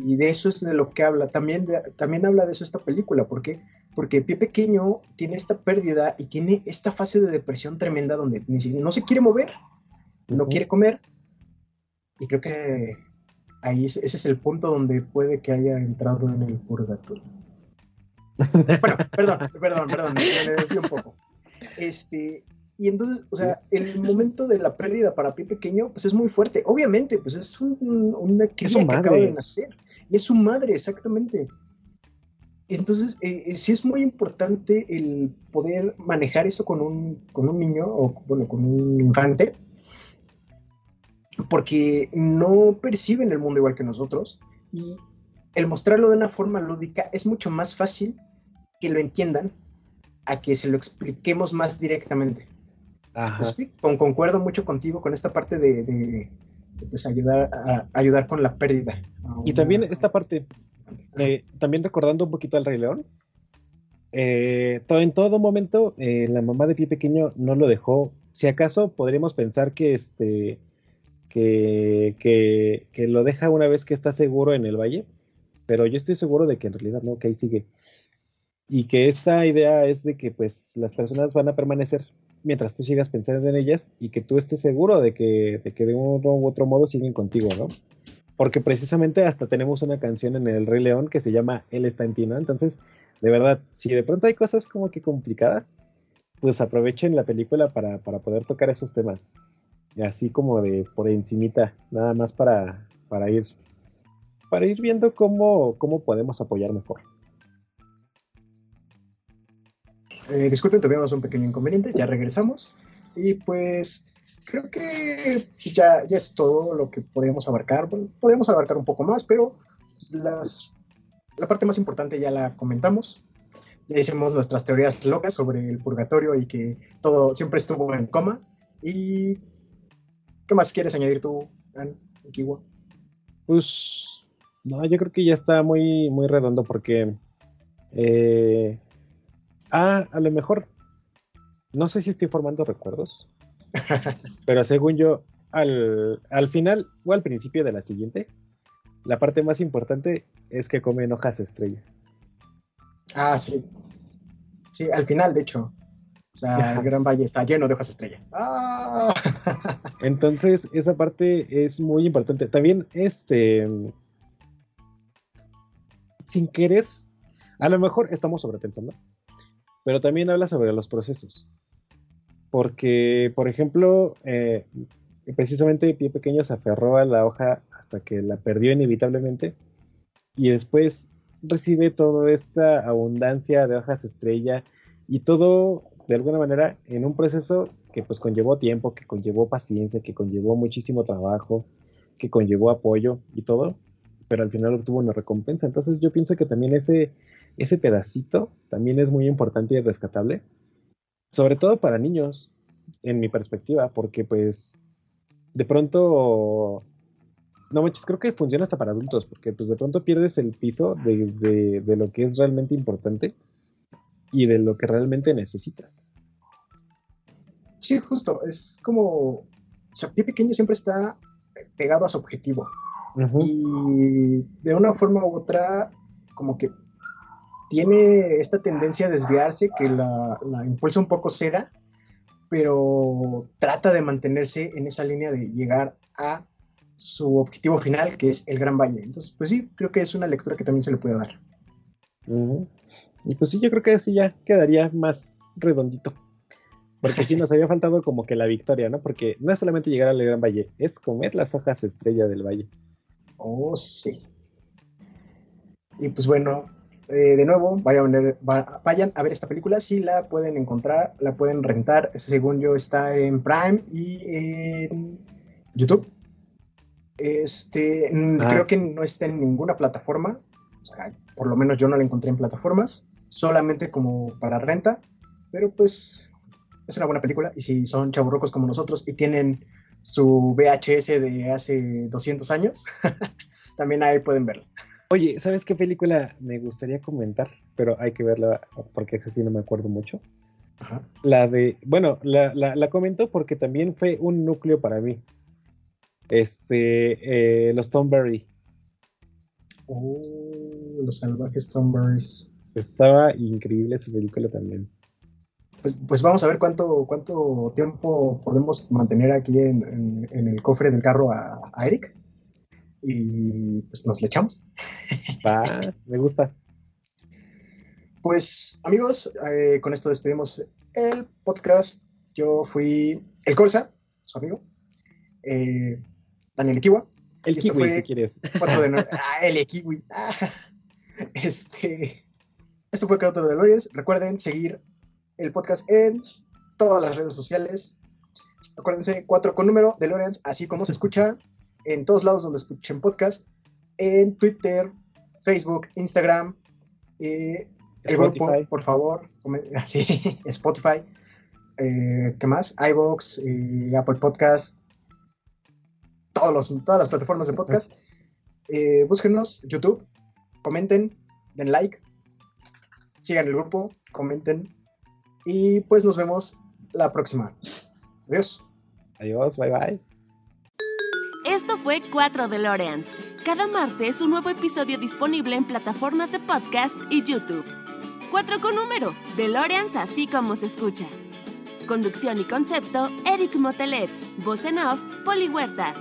Y de eso es de lo que habla. También, también habla de eso esta película. ¿Por qué? Porque Pie Pequeño tiene esta pérdida y tiene esta fase de depresión tremenda donde no se quiere mover, no quiere comer. Y creo que ahí ese es el punto donde puede que haya entrado en el purgatorio. *laughs* bueno, perdón, perdón, perdón, me, desvío un poco. Este, y entonces, o sea, el momento de la pérdida para Pie Pequeño, pues es muy fuerte. Obviamente, pues es un, una cría que acaba de nacer. Y es su madre, exactamente. Entonces, eh, eh, sí es muy importante el poder manejar eso con un, con un niño, o bueno, con un infante, porque no perciben el mundo igual que nosotros. Y el mostrarlo de una forma lúdica es mucho más fácil que lo entiendan a que se lo expliquemos más directamente. Pues con, concuerdo mucho contigo con esta parte de, pues, ayudar, a, ayudar con la pérdida. Y también esta parte, eh, también recordando un poquito al Rey León, eh, todo, en todo momento eh, la mamá de Pie Pequeño no lo dejó. Si acaso podríamos pensar que este que, que, que, lo deja una vez que está seguro en el valle, pero yo estoy seguro de que en realidad no, que ahí sigue. Y que esta idea es de que pues las personas van a permanecer mientras tú sigas pensando en ellas y que tú estés seguro de que, de que de uno u otro modo siguen contigo, ¿no? Porque precisamente hasta tenemos una canción en El Rey León que se llama Él está en ti, ¿no? Entonces, de verdad, si de pronto hay cosas como que complicadas, pues aprovechen la película para, para poder tocar esos temas. Así como de por encimita, nada más para, para ir para ir viendo cómo, cómo podemos apoyar mejor. Eh, disculpen, tuvimos un pequeño inconveniente, ya regresamos. Y pues creo que ya, ya es todo lo que podríamos abarcar. podríamos abarcar un poco más, pero las la parte más importante ya la comentamos. Ya hicimos nuestras teorías locas sobre el purgatorio y que todo siempre estuvo en coma. ¿Y qué más quieres añadir tú, An, Kiwa? Pues, no, yo creo que ya está muy, muy redondo porque... Eh, ah, a lo mejor... No sé si estoy formando recuerdos. *laughs* pero según yo, al, al final o al principio de la siguiente, la parte más importante es que comen hojas estrella. Ah, sí. Sí, al final, de hecho. O sea, el Gran Valle está lleno de hojas estrella. ¡Ah! *laughs* Entonces, esa parte es muy importante. También, este. Sin querer, a lo mejor estamos sobrepensando, pero también habla sobre los procesos. Porque, por ejemplo, eh, precisamente Pie Pequeño se aferró a la hoja hasta que la perdió inevitablemente y después recibe toda esta abundancia de hojas estrella y todo de alguna manera en un proceso que pues conllevó tiempo, que conllevó paciencia, que conllevó muchísimo trabajo, que conllevó apoyo y todo, pero al final obtuvo una recompensa. Entonces yo pienso que también ese, ese pedacito también es muy importante y rescatable, sobre todo para niños, en mi perspectiva, porque pues de pronto no manches, creo que funciona hasta para adultos, porque pues de pronto pierdes el piso de, lo que es realmente importante y de lo que realmente necesitas. Sí, justo, es como, o sea, pie pequeño siempre está pegado a su objetivo. Y de una forma u otra, como que tiene esta tendencia a desviarse que la, la impulsa un poco cera, pero trata de mantenerse en esa línea de llegar a su objetivo final, que es el Gran Valle. Entonces, pues sí, creo que es una lectura que también se le puede dar. Y pues sí, yo creo que así ya quedaría más redondito. Porque sí *laughs* nos había faltado como que la victoria, ¿no? Porque no es solamente llegar al Gran Valle, es comer las hojas estrella del valle. Oh, sí. Y pues bueno, eh, de nuevo, vayan a, ver, vayan a ver esta película. Si la pueden encontrar, la pueden rentar. Según yo, está en Prime y en YouTube. Este, ah, creo que no está en ninguna plataforma. por lo menos yo no la encontré en plataformas. Solamente como para renta. Pero pues es una buena película. Y si son chaburrocos como nosotros y tienen su VHS de hace 200 años, *laughs* también ahí pueden verla. Oye, ¿sabes qué película me gustaría comentar? Pero hay que verla porque esa sí no me acuerdo mucho. La de, bueno, la, la, la comento porque también fue un núcleo para mí. Este, eh, los Thornberry. Oh, los salvajes Thornberries. Estaba increíble esa película también. Pues, pues, vamos a ver cuánto, cuánto tiempo podemos mantener aquí en, el cofre del carro a, Eric. Y pues nos le echamos. Va, *laughs* me gusta. Pues amigos, eh, con esto despedimos el podcast. Yo fui el Corsa, su amigo. Eh, Daniel Kiwa. El Kiwi, si quieres. *laughs* ah, el Kiwi. Ah, este, esto fue Creator de Lores. Recuerden seguir el podcast en todas las redes sociales. Acuérdense, 4 con número de Lorenz, así como se escucha en todos lados donde escuchen podcast, en Twitter, Facebook, Instagram, eh, el grupo, por favor, así, *laughs* Spotify, eh, ¿qué más? iVoox, eh, Apple Podcast, todos los, todas las plataformas de podcast. Búsquenos, YouTube, comenten, den like, sigan el grupo, comenten y pues nos vemos la próxima. Adiós. Adiós, bye bye. Fue 4 DeLoreans. Cada martes un nuevo episodio disponible en plataformas de podcast y YouTube. 4 con número, DeLoreans así como se escucha. Conducción y concepto, Eric Motelet. Voz en off, Poli Huerta.